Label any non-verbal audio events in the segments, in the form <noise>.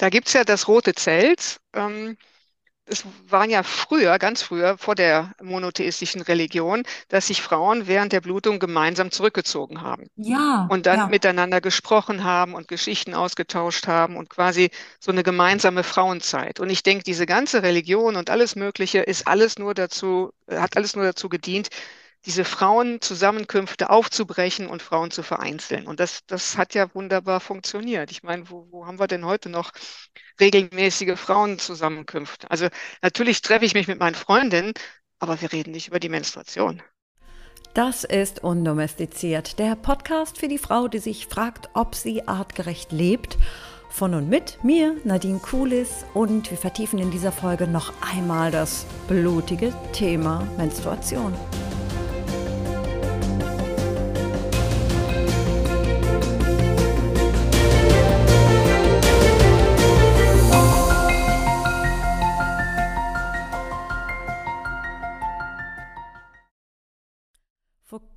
Da gibt's ja das Rote Zelt. Ähm, es waren ja früher, ganz früher, vor der monotheistischen Religion, dass sich Frauen während der Blutung gemeinsam zurückgezogen haben Ja, und dann ja. miteinander gesprochen haben und Geschichten ausgetauscht haben und quasi so eine gemeinsame Frauenzeit. Und ich denke, diese ganze Religion und alles Mögliche ist alles nur dazu, hat alles nur dazu gedient, diese Frauenzusammenkünfte aufzubrechen und Frauen zu vereinzeln. Und das, das hat ja wunderbar funktioniert. Ich meine, wo, wo haben wir denn heute noch regelmäßige Frauenzusammenkünfte? Also natürlich treffe ich mich mit meinen Freundinnen, aber wir reden nicht über die Menstruation. Das ist Undomestiziert, der Podcast für die Frau, die sich fragt, ob sie artgerecht lebt. Von und mit mir, Nadine Kulis, und wir vertiefen in dieser Folge noch einmal das blutige Thema Menstruation.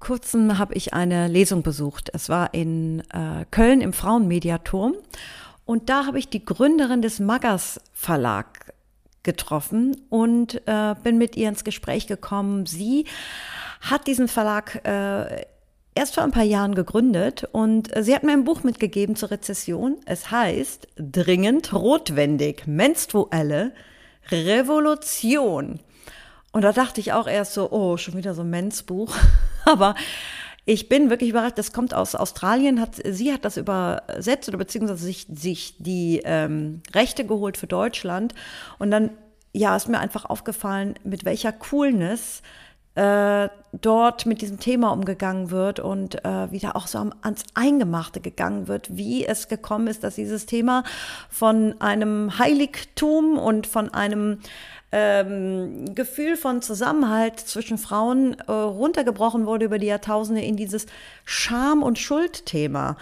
Kurzem habe ich eine Lesung besucht. Es war in äh, Köln im Frauenmediaturm. Und da habe ich die Gründerin des Maggers Verlag getroffen und äh, bin mit ihr ins Gespräch gekommen. Sie hat diesen Verlag äh, erst vor ein paar Jahren gegründet und äh, sie hat mir ein Buch mitgegeben zur Rezession. Es heißt Dringend Rotwendig, menstruelle Revolution. Und da dachte ich auch erst so, oh, schon wieder so ein Mensbuch. <laughs> Aber ich bin wirklich überrascht, das kommt aus Australien, hat, sie hat das übersetzt oder beziehungsweise sich, sich die ähm, Rechte geholt für Deutschland. Und dann, ja, ist mir einfach aufgefallen, mit welcher Coolness äh, dort mit diesem Thema umgegangen wird und äh, wieder auch so ans Eingemachte gegangen wird, wie es gekommen ist, dass dieses Thema von einem Heiligtum und von einem ähm, Gefühl von Zusammenhalt zwischen Frauen äh, runtergebrochen wurde über die Jahrtausende in dieses Scham- und Schuldthema.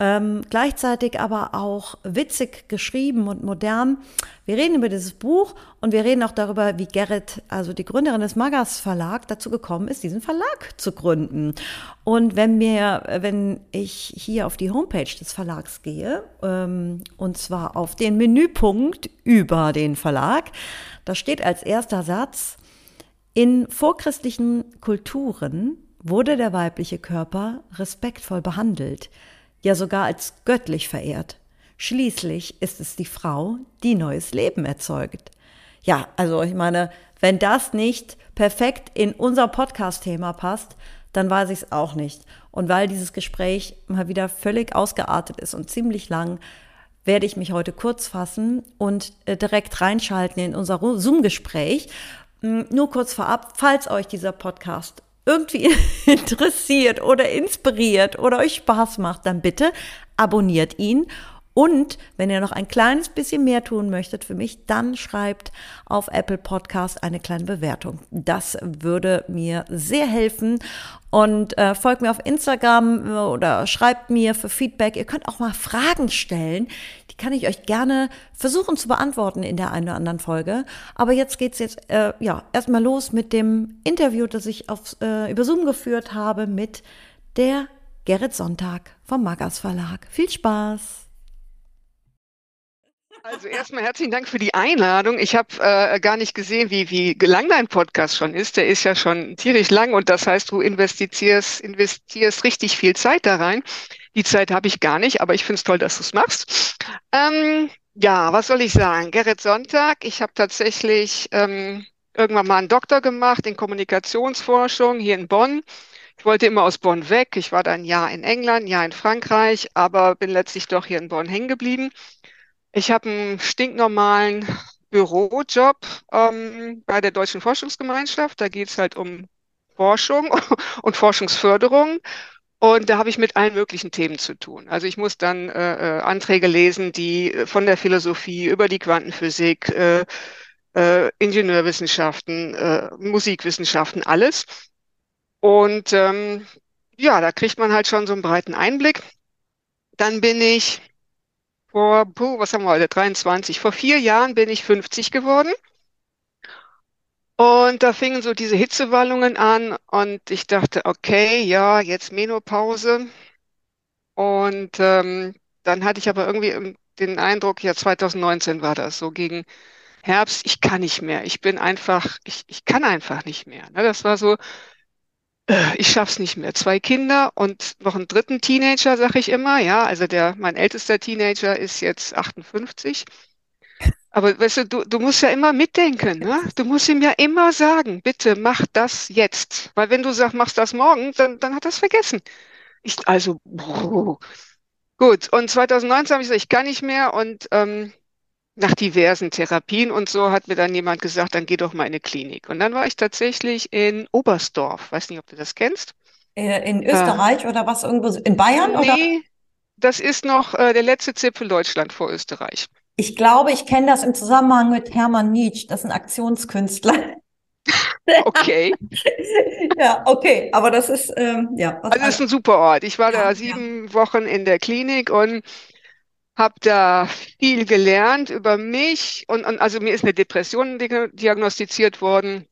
Ähm, gleichzeitig aber auch witzig geschrieben und modern. Wir reden über dieses Buch und wir reden auch darüber, wie Gerrit, also die Gründerin des Magas Verlag, dazu gekommen ist, diesen Verlag zu gründen. Und wenn mir, wenn ich hier auf die Homepage des Verlags gehe, ähm, und zwar auf den Menüpunkt über den Verlag, da steht als erster Satz, in vorchristlichen Kulturen wurde der weibliche Körper respektvoll behandelt ja sogar als göttlich verehrt. Schließlich ist es die Frau, die neues Leben erzeugt. Ja, also ich meine, wenn das nicht perfekt in unser Podcast-Thema passt, dann weiß ich es auch nicht. Und weil dieses Gespräch mal wieder völlig ausgeartet ist und ziemlich lang, werde ich mich heute kurz fassen und äh, direkt reinschalten in unser Zoom-Gespräch. Hm, nur kurz vorab, falls euch dieser Podcast irgendwie <laughs> interessiert oder inspiriert oder euch Spaß macht, dann bitte abonniert ihn. Und wenn ihr noch ein kleines bisschen mehr tun möchtet für mich, dann schreibt auf Apple Podcast eine kleine Bewertung. Das würde mir sehr helfen. Und äh, folgt mir auf Instagram oder schreibt mir für Feedback. Ihr könnt auch mal Fragen stellen. Die kann ich euch gerne versuchen zu beantworten in der einen oder anderen Folge. Aber jetzt geht's jetzt äh, ja erstmal los mit dem Interview, das ich auf, äh, über Zoom geführt habe mit der Gerrit Sonntag vom Magas Verlag. Viel Spaß! Also erstmal herzlichen Dank für die Einladung. Ich habe äh, gar nicht gesehen, wie, wie lang dein Podcast schon ist. Der ist ja schon tierisch lang und das heißt, du investierst, investierst richtig viel Zeit da rein. Die Zeit habe ich gar nicht, aber ich finde es toll, dass du es machst. Ähm, ja, was soll ich sagen? Gerrit Sonntag, ich habe tatsächlich ähm, irgendwann mal einen Doktor gemacht in Kommunikationsforschung hier in Bonn. Ich wollte immer aus Bonn weg. Ich war dann ein Jahr in England, ein Jahr in Frankreich, aber bin letztlich doch hier in Bonn hängen geblieben. Ich habe einen stinknormalen Bürojob ähm, bei der Deutschen Forschungsgemeinschaft. Da geht es halt um Forschung <laughs> und Forschungsförderung. Und da habe ich mit allen möglichen Themen zu tun. Also ich muss dann äh, äh Anträge lesen, die äh, von der Philosophie über die Quantenphysik, äh, äh, Ingenieurwissenschaften, äh, Musikwissenschaften, alles. Und ähm, ja, da kriegt man halt schon so einen breiten Einblick. Dann bin ich vor, puh, was haben wir heute, 23. Vor vier Jahren bin ich 50 geworden. Und da fingen so diese Hitzewallungen an und ich dachte, okay, ja, jetzt Menopause. Und ähm, dann hatte ich aber irgendwie den Eindruck, ja, 2019 war das so gegen Herbst, ich kann nicht mehr. Ich bin einfach, ich, ich kann einfach nicht mehr. Ne? Das war so, ich schaff's nicht mehr. Zwei Kinder und noch einen dritten Teenager, sag ich immer. Ja, also der, mein ältester Teenager ist jetzt 58. Aber weißt du, du, du musst ja immer mitdenken, ne? Du musst ihm ja immer sagen, bitte mach das jetzt. Weil wenn du sagst, machst das morgen, dann, dann hat er es vergessen. Ich, also, boah. <laughs> gut. Und 2019 habe ich gesagt, ich kann nicht mehr und ähm, nach diversen Therapien und so hat mir dann jemand gesagt, dann geh doch mal in eine Klinik. Und dann war ich tatsächlich in Oberstdorf. Weiß nicht, ob du das kennst. Äh, in Österreich äh, oder was irgendwo? In Bayern nee, oder? das ist noch äh, der letzte Zipfel Deutschland vor Österreich. Ich glaube, ich kenne das im Zusammenhang mit Hermann Nietzsche. Das ist ein Aktionskünstler. <laughs> Okay. ja, okay, aber das ist, ähm, ja. Also das ist ein super Ort. Ich war ja, da sieben ja. Wochen in der Klinik und habe da viel gelernt über mich und, und also mir ist eine Depression diagnostiziert worden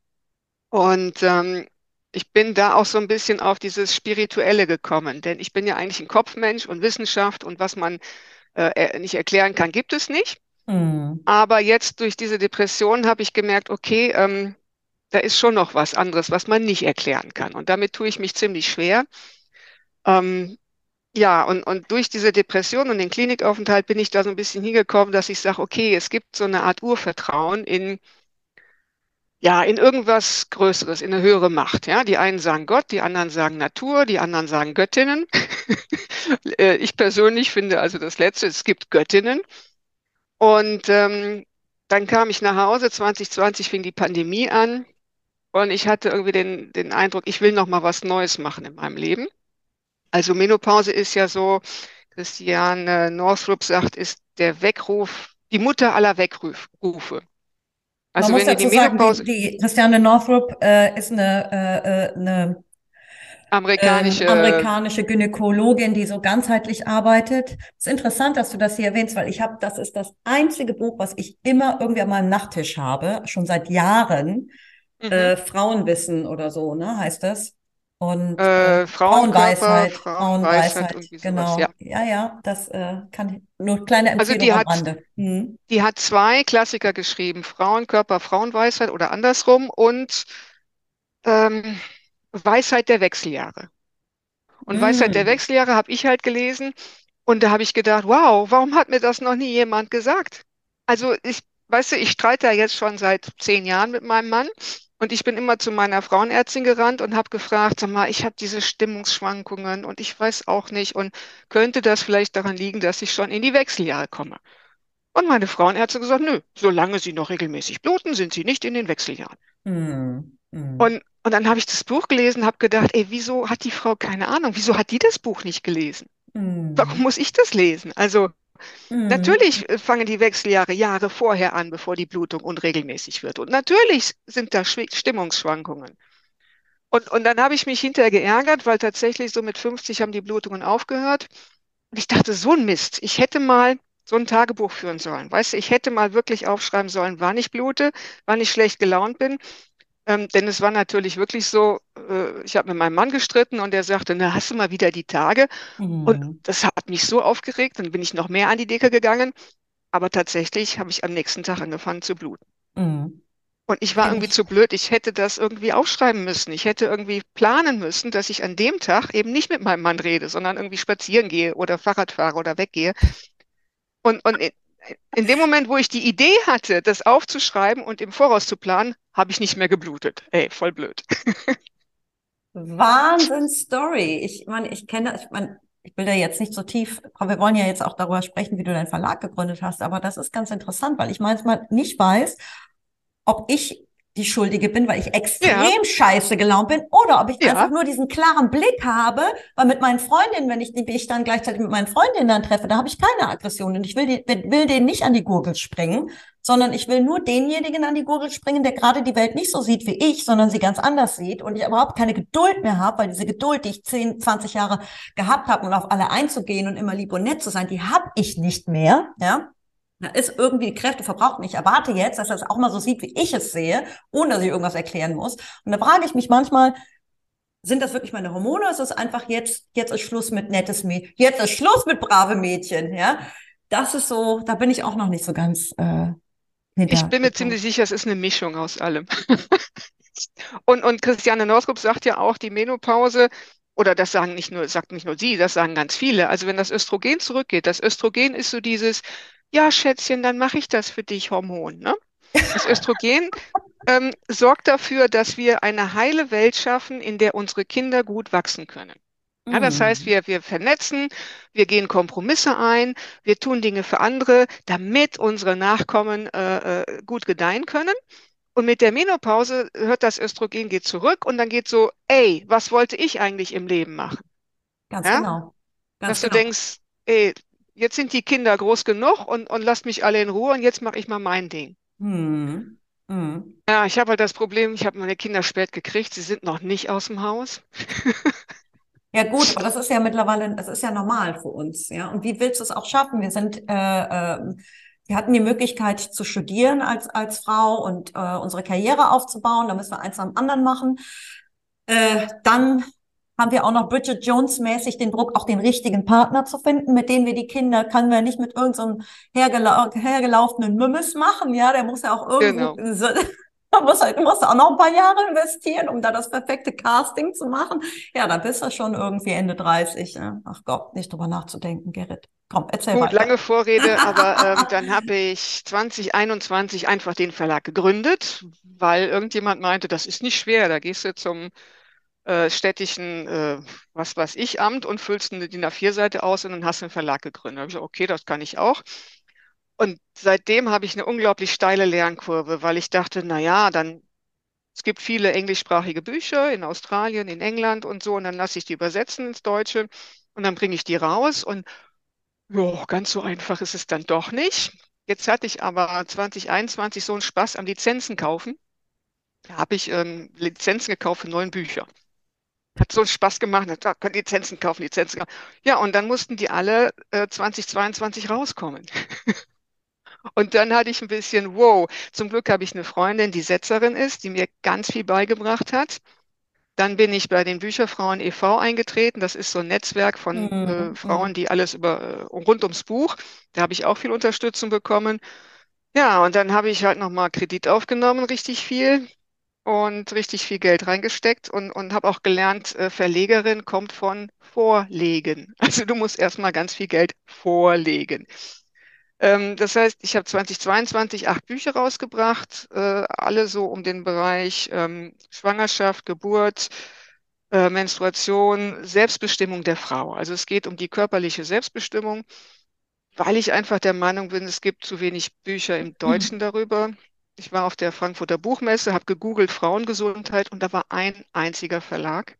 und ähm, ich bin da auch so ein bisschen auf dieses Spirituelle gekommen, denn ich bin ja eigentlich ein Kopfmensch und Wissenschaft und was man äh, nicht erklären kann, gibt es nicht. Mhm. Aber jetzt durch diese Depression habe ich gemerkt, okay, ähm, da ist schon noch was anderes, was man nicht erklären kann. Und damit tue ich mich ziemlich schwer. Ähm, ja, und, und durch diese Depression und den Klinikaufenthalt bin ich da so ein bisschen hingekommen, dass ich sage, okay, es gibt so eine Art Urvertrauen in, ja, in irgendwas Größeres, in eine höhere Macht. Ja, die einen sagen Gott, die anderen sagen Natur, die anderen sagen Göttinnen. <laughs> Äh, ich persönlich finde also das Letzte, es gibt Göttinnen. Und ähm, dann kam ich nach Hause, 2020 fing die Pandemie an und ich hatte irgendwie den, den Eindruck, ich will noch mal was Neues machen in meinem Leben. Also Menopause ist ja so, Christiane Northrup sagt, ist der Weckruf, die Mutter aller Weckrufe. Also Man wenn muss die Menopause, sagen, die, die Christiane Northrup äh, ist eine, äh, äh eine amerikanische, ähm, amerikanische Gynäkologin, die so ganzheitlich arbeitet. Es ist interessant, dass du das hier erwähnst, weil ich habe, das ist das einzige Buch, was ich immer irgendwie an meinem Nachttisch habe, schon seit Jahren. Mhm. Äh, Frauenwissen oder so, ne, heißt das. Und äh, äh Frauenweisheit, Frauenweisheit, Frauenweisheit genau. Sowas, ja. ja, ja, das äh, kann ich nur kleine Empfehlung also die am hat, Rande. Mhm. Die hat zwei Klassiker geschrieben: Frauenkörper, Frauenweisheit oder andersrum und ähm, Weisheit der Wechseljahre. Und mhm. Weisheit der Wechseljahre habe ich halt gelesen und da habe ich gedacht, wow, warum hat mir das noch nie jemand gesagt? Also ich, weißt du, ich streite da jetzt schon seit zehn Jahren mit meinem Mann und ich bin immer zu meiner Frauenärztin gerannt und habe gefragt, sag mal, ich habe diese Stimmungsschwankungen und ich weiß auch nicht und könnte das vielleicht daran liegen, dass ich schon in die Wechseljahre komme? Und meine Frauenärztin gesagt, nö, solange Sie noch regelmäßig bluten, sind Sie nicht in den Wechseljahren. Mm, mm. Und, und dann habe ich das Buch gelesen, habe gedacht, ey, wieso hat die Frau keine Ahnung? Wieso hat die das Buch nicht gelesen? Mm. Warum muss ich das lesen? Also Mhm. Natürlich äh, fangen die Wechseljahre Jahre vorher an, bevor die Blutung unregelmäßig wird. Und natürlich sind da Stimmungsschwankungen. Und, und dann habe ich mich hinterher geärgert, weil tatsächlich so mit 50 haben die Blutungen aufgehört. Und ich dachte, so ein Mist. Ich hätte mal so ein Tagebuch führen sollen. Weißt du, ich hätte mal wirklich aufschreiben sollen, wann ich blute, wann ich schlecht gelaunt bin. Ähm, denn es war natürlich wirklich so, äh, ich habe mit meinem Mann gestritten und er sagte, na, hast du mal wieder die Tage? Mhm. Und das hat mich so aufgeregt, dann bin ich noch mehr an die Decke gegangen. Aber tatsächlich habe ich am nächsten Tag angefangen zu bluten. Mhm. Und ich war irgendwie zu blöd. Ich hätte das irgendwie aufschreiben müssen. Ich hätte irgendwie planen müssen, dass ich an dem Tag eben nicht mit meinem Mann rede, sondern irgendwie spazieren gehe oder Fahrrad fahre oder weggehe. Und, und in dem Moment, wo ich die Idee hatte, das aufzuschreiben und im Voraus zu planen, habe ich nicht mehr geblutet. Ey, voll blöd. Wahnsinn Story. Ich meine, ich kenne, ich meine, ich will da jetzt nicht so tief, wir wollen ja jetzt auch darüber sprechen, wie du deinen Verlag gegründet hast, aber das ist ganz interessant, weil ich manchmal nicht weiß, ob ich die Schuldige bin, weil ich extrem ja. scheiße gelaunt bin, oder ob ich ja. einfach nur diesen klaren Blick habe, weil mit meinen Freundinnen, wenn ich ich dann gleichzeitig mit meinen Freundinnen dann treffe, da habe ich keine Aggression und ich will, die, will denen nicht an die Gurgel springen, sondern ich will nur denjenigen an die Gurgel springen, der gerade die Welt nicht so sieht wie ich, sondern sie ganz anders sieht und ich überhaupt keine Geduld mehr habe, weil diese Geduld, die ich 10, 20 Jahre gehabt habe, um auf alle einzugehen und immer lieb und nett zu sein, die habe ich nicht mehr, ja. Da ist irgendwie die Kräfte verbraucht. Und ich erwarte jetzt, dass er es auch mal so sieht, wie ich es sehe, ohne dass ich irgendwas erklären muss. Und da frage ich mich manchmal, sind das wirklich meine Hormone? Ist es einfach jetzt, jetzt ist Schluss mit nettes Mädchen, jetzt ist Schluss mit brave Mädchen, ja? das ist so, da bin ich auch noch nicht so ganz äh, Ich bin mir ziemlich sicher, es ist eine Mischung aus allem. <laughs> Und, und Christiane Northrup sagt ja auch, die Menopause, oder das sagen nicht nur, sagt nicht nur sie, das sagen ganz viele. Also wenn das Östrogen zurückgeht, das Östrogen ist so dieses, ja, Schätzchen, dann mache ich das für dich Hormon, ne? Das Östrogen <laughs> ähm, sorgt dafür, dass wir eine heile Welt schaffen, in der unsere Kinder gut wachsen können. Ja, das heißt, Mm, wir, wir vernetzen, wir gehen Kompromisse ein, wir tun Dinge für andere, damit unsere Nachkommen äh, äh, gut gedeihen können. Und mit der Menopause hört das Östrogen geht zurück und dann geht so, ey, was wollte ich eigentlich im Leben machen? ganz Ja, genau. Ganz dass du genau. denkst, ey, jetzt sind die Kinder groß genug und, und lasst mich alle in Ruhe und jetzt mache ich mal mein Ding. Mm, mm. Ja, ich habe halt das Problem, ich habe meine Kinder spät gekriegt, sie sind noch nicht aus dem Haus. <laughs> Ja gut, aber das ist ja mittlerweile, das ist ja normal für uns, ja. Und wie willst du es auch schaffen? Wir sind, äh, äh, wir hatten die Möglichkeit zu studieren als als Frau und äh, unsere Karriere aufzubauen. Da müssen wir eins am anderen machen. Äh, dann haben wir auch noch Bridget Jones mäßig den Druck, auch den richtigen Partner zu finden, mit dem wir die Kinder, können wir nicht mit irgendeinem so hergelau hergelaufenen Mümmes machen, ja, der muss ja auch irgendwo, Genau. <laughs> so, da muss halt, musst auch noch ein paar Jahre investieren, um da das perfekte Casting zu machen. Ja, dann bist du schon irgendwie Ende 30. Ja. Ach Gott, nicht drüber nachzudenken, Gerrit. Komm, erzähl Gut, weiter. lange Vorrede, aber <laughs> ähm, dann habe ich 2021 einfach den Verlag gegründet, weil irgendjemand meinte, das ist nicht schwer, da gehst du zum äh, städtischen, äh, was weiß ich, Amt und füllst eine DIN A4-Seite aus und dann hast du einen Verlag gegründet. Da habe ich gesagt, okay, das kann ich auch. Und seitdem habe ich eine unglaublich steile Lernkurve, weil ich dachte, na ja, dann es gibt viele englischsprachige Bücher in Australien, in England und so, und dann lasse ich die übersetzen ins Deutsche und dann bringe ich die raus und ja, ganz so einfach ist es dann doch nicht. Jetzt hatte ich aber 2021 so einen Spaß am Lizenzen kaufen. Da habe ich ähm, Lizenzen gekauft für neun Bücher. Hat so Spaß gemacht, da könnt ihr Lizenzen kaufen, Lizenzen kaufen. Ja, und dann mussten die alle äh, 2022 rauskommen. <laughs> Und dann hatte ich ein bisschen, wow, zum Glück habe ich eine Freundin, die Setzerin ist, die mir ganz viel beigebracht hat. Dann bin ich bei den Bücherfrauen e.V. eingetreten. Das ist so ein Netzwerk von äh, Hm, Frauen, die alles über äh, rund ums Buch. Da habe ich auch viel Unterstützung bekommen. Ja, und dann habe ich halt nochmal Kredit aufgenommen, richtig viel und richtig viel Geld reingesteckt und, und habe auch gelernt, äh, Verlegerin kommt von Vorlegen. <laughs> Also du musst erstmal ganz viel Geld vorlegen. Ähm, das heißt, ich habe 2022 acht Bücher rausgebracht, äh, alle so um den Bereich ähm, Schwangerschaft, Geburt, äh, Menstruation, Selbstbestimmung der Frau. Also es geht um die körperliche Selbstbestimmung, weil ich einfach der Meinung bin, es gibt zu wenig Bücher im hm. Deutschen darüber. Ich war auf der Frankfurter Buchmesse, habe gegoogelt Frauengesundheit und da war ein einziger Verlag,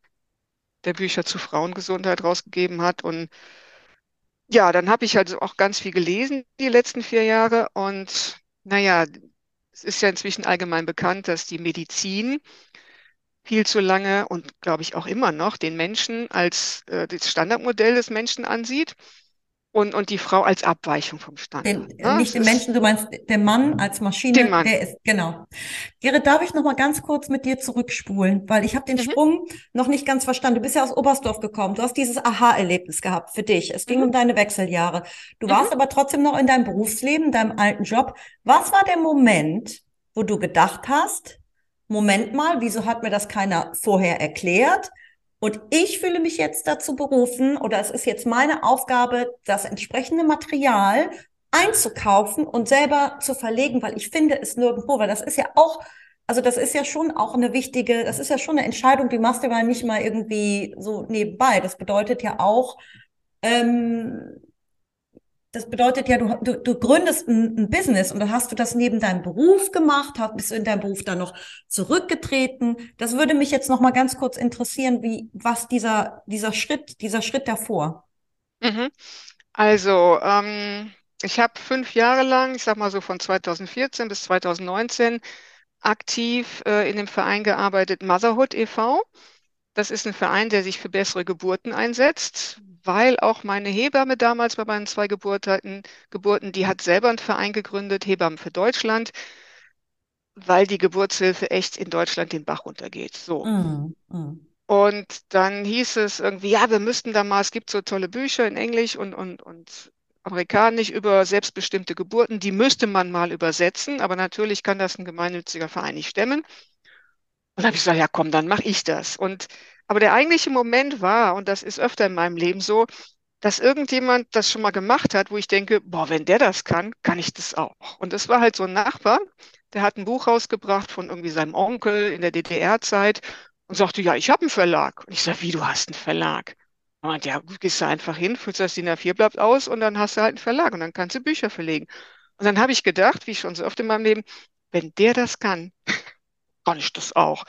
der Bücher zu Frauengesundheit rausgegeben hat. Und ja, dann habe ich also auch ganz viel gelesen die letzten vier Jahre. Und naja, es ist ja inzwischen allgemein bekannt, dass die Medizin viel zu lange und glaube ich auch immer noch den Menschen als äh, das Standardmodell des Menschen ansieht und, und die Frau als Abweichung vom Den, Standard. äh, Ne? nicht den Menschen, du meinst den Mann als den Maschine, Mann. der ist, genau. Gerrit, darf ich noch mal ganz kurz mit dir zurückspulen, weil ich habe den Mhm, Sprung noch nicht ganz verstanden. Du bist ja aus Oberstdorf gekommen. Du hast dieses Aha-Erlebnis gehabt für dich. Es ging mhm, um deine Wechseljahre. Du mhm. warst aber trotzdem noch in deinem Berufsleben, deinem alten Job. Was war der Moment, wo du gedacht hast, Moment mal, wieso hat mir das keiner vorher erklärt? Und ich fühle mich jetzt dazu berufen, oder es ist jetzt meine Aufgabe, das entsprechende Material einzukaufen und selber zu verlegen, weil ich finde es nirgendwo, weil das ist ja auch, also das ist ja schon auch eine wichtige, das ist ja schon eine Entscheidung, die machst du ja nicht mal irgendwie so nebenbei. Das bedeutet ja auch, ähm, das bedeutet ja, du, du, du gründest ein, ein Business und dann hast du das neben deinem Beruf gemacht, bist du in deinem Beruf dann noch zurückgetreten. Das würde mich jetzt noch mal ganz kurz interessieren, wie, was dieser, dieser Schritt, dieser Schritt davor. Mhm. Also, ähm, ich habe fünf Jahre lang, ich sag mal so von 2014 bis 2019, aktiv äh, in dem Verein gearbeitet, Motherhood e.V. Das ist ein Verein, der sich für bessere Geburten einsetzt, weil auch meine Hebamme damals bei meinen zwei Geburten, Geburten, die hat selber einen Verein gegründet, Hebammen für Deutschland, weil die Geburtshilfe echt in Deutschland den Bach runtergeht. So. Mm, mm. Und dann hieß es irgendwie, ja, wir müssten da mal, es gibt so tolle Bücher in Englisch und, und, und amerikanisch über selbstbestimmte Geburten. Die müsste man mal übersetzen, aber natürlich kann das ein gemeinnütziger Verein nicht stemmen. Und dann habe ich gesagt, ja komm, dann mache ich das. Und aber der eigentliche Moment war, und das ist öfter in meinem Leben so, dass irgendjemand das schon mal gemacht hat, wo ich denke, boah, wenn der das kann, kann ich das auch. Und das war halt so ein Nachbar, der hat ein Buch rausgebracht von irgendwie seinem Onkel in der DDR-Zeit und sagte, ja, ich habe einen Verlag. Und ich sage, wie, du hast einen Verlag? Und ja, gut, gehst du einfach hin, füllst das DIN A4-Blatt aus und dann hast du halt einen Verlag und dann kannst du Bücher verlegen. Und dann habe ich gedacht, wie schon so oft in meinem Leben, wenn der das kann, <laughs> kann ich das auch.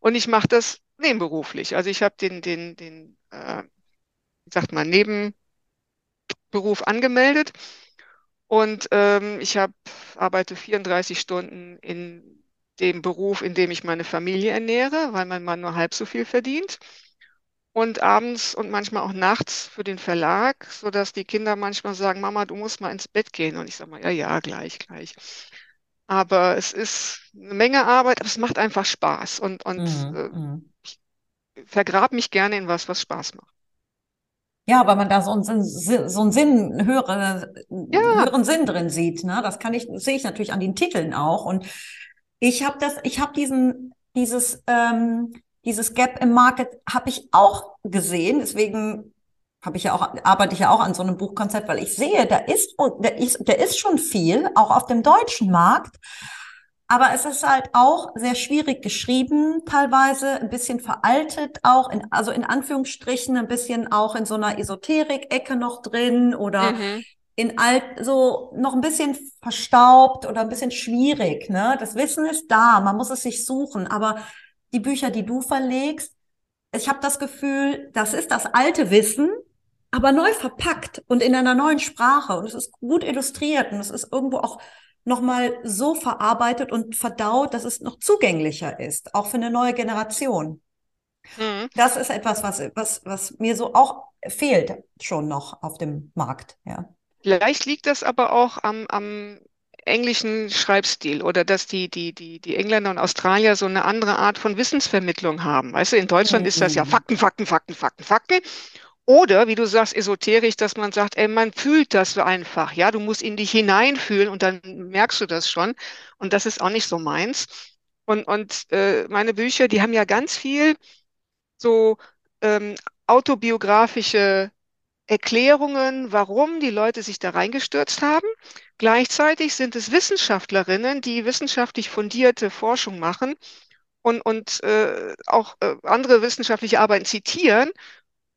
Und ich mache das nebenberuflich. Also ich habe den, den, den, äh, wie sagt man, Nebenberuf angemeldet und ähm, ich habe arbeite 34 Stunden in dem Beruf, in dem ich meine Familie ernähre, weil mein Mann nur halb so viel verdient. Und abends und manchmal auch nachts für den Verlag, sodass die Kinder manchmal sagen, Mama, du musst mal ins Bett gehen. Und ich sage mal, ja, ja, gleich, gleich. Aber es ist eine Menge Arbeit, aber es macht einfach Spaß. Und, und Mhm, äh, mhm. ich vergrab mich gerne in was, was Spaß macht. Ja, weil man da so einen so einen Sinn, höhere, Ja, höheren Sinn drin sieht. Ne? Das kann ich, sehe ich natürlich an den Titeln auch. Und ich habe das, ich habe diesen, dieses, ähm, dieses Gap im Market habe ich auch gesehen. Deswegen habe ich ja auch, arbeite ich ja auch an so einem Buchkonzept, weil ich sehe, da ist, da ist, da ist schon viel, auch auf dem deutschen Markt. Aber es ist halt auch sehr schwierig geschrieben, teilweise ein bisschen veraltet auch, in, also in Anführungsstrichen ein bisschen auch in so einer Esoterik-Ecke noch drin oder mhm, in alt, so noch ein bisschen verstaubt oder ein bisschen schwierig, ne? Das Wissen ist da, man muss es sich suchen, aber die Bücher, die du verlegst, ich habe das Gefühl, das ist das alte Wissen, aber neu verpackt und in einer neuen Sprache und es ist gut illustriert und es ist irgendwo auch nochmal so verarbeitet und verdaut, dass es noch zugänglicher ist, auch für eine neue Generation. mhm. Das ist etwas, was, was, was mir so auch fehlt schon noch auf dem Markt, ja. Vielleicht liegt das aber auch am, am englischen Schreibstil oder dass die, die, die, die Engländer und Australier so eine andere Art von Wissensvermittlung haben. Weißt du, in Deutschland ist das ja Mhm. Fakten, Fakten, Fakten, Fakten, Fakten. Oder, wie du sagst, esoterisch, dass man sagt, ey, man fühlt das so einfach. Ja, du musst in dich hineinfühlen und dann merkst du das schon. Und das ist auch nicht so meins. Und, und äh, meine Bücher, die haben ja ganz viel so ähm, autobiografische Erklärungen, warum die Leute sich da reingestürzt haben. Gleichzeitig sind es Wissenschaftlerinnen, die wissenschaftlich fundierte Forschung machen und, und äh, auch äh, andere wissenschaftliche Arbeiten zitieren.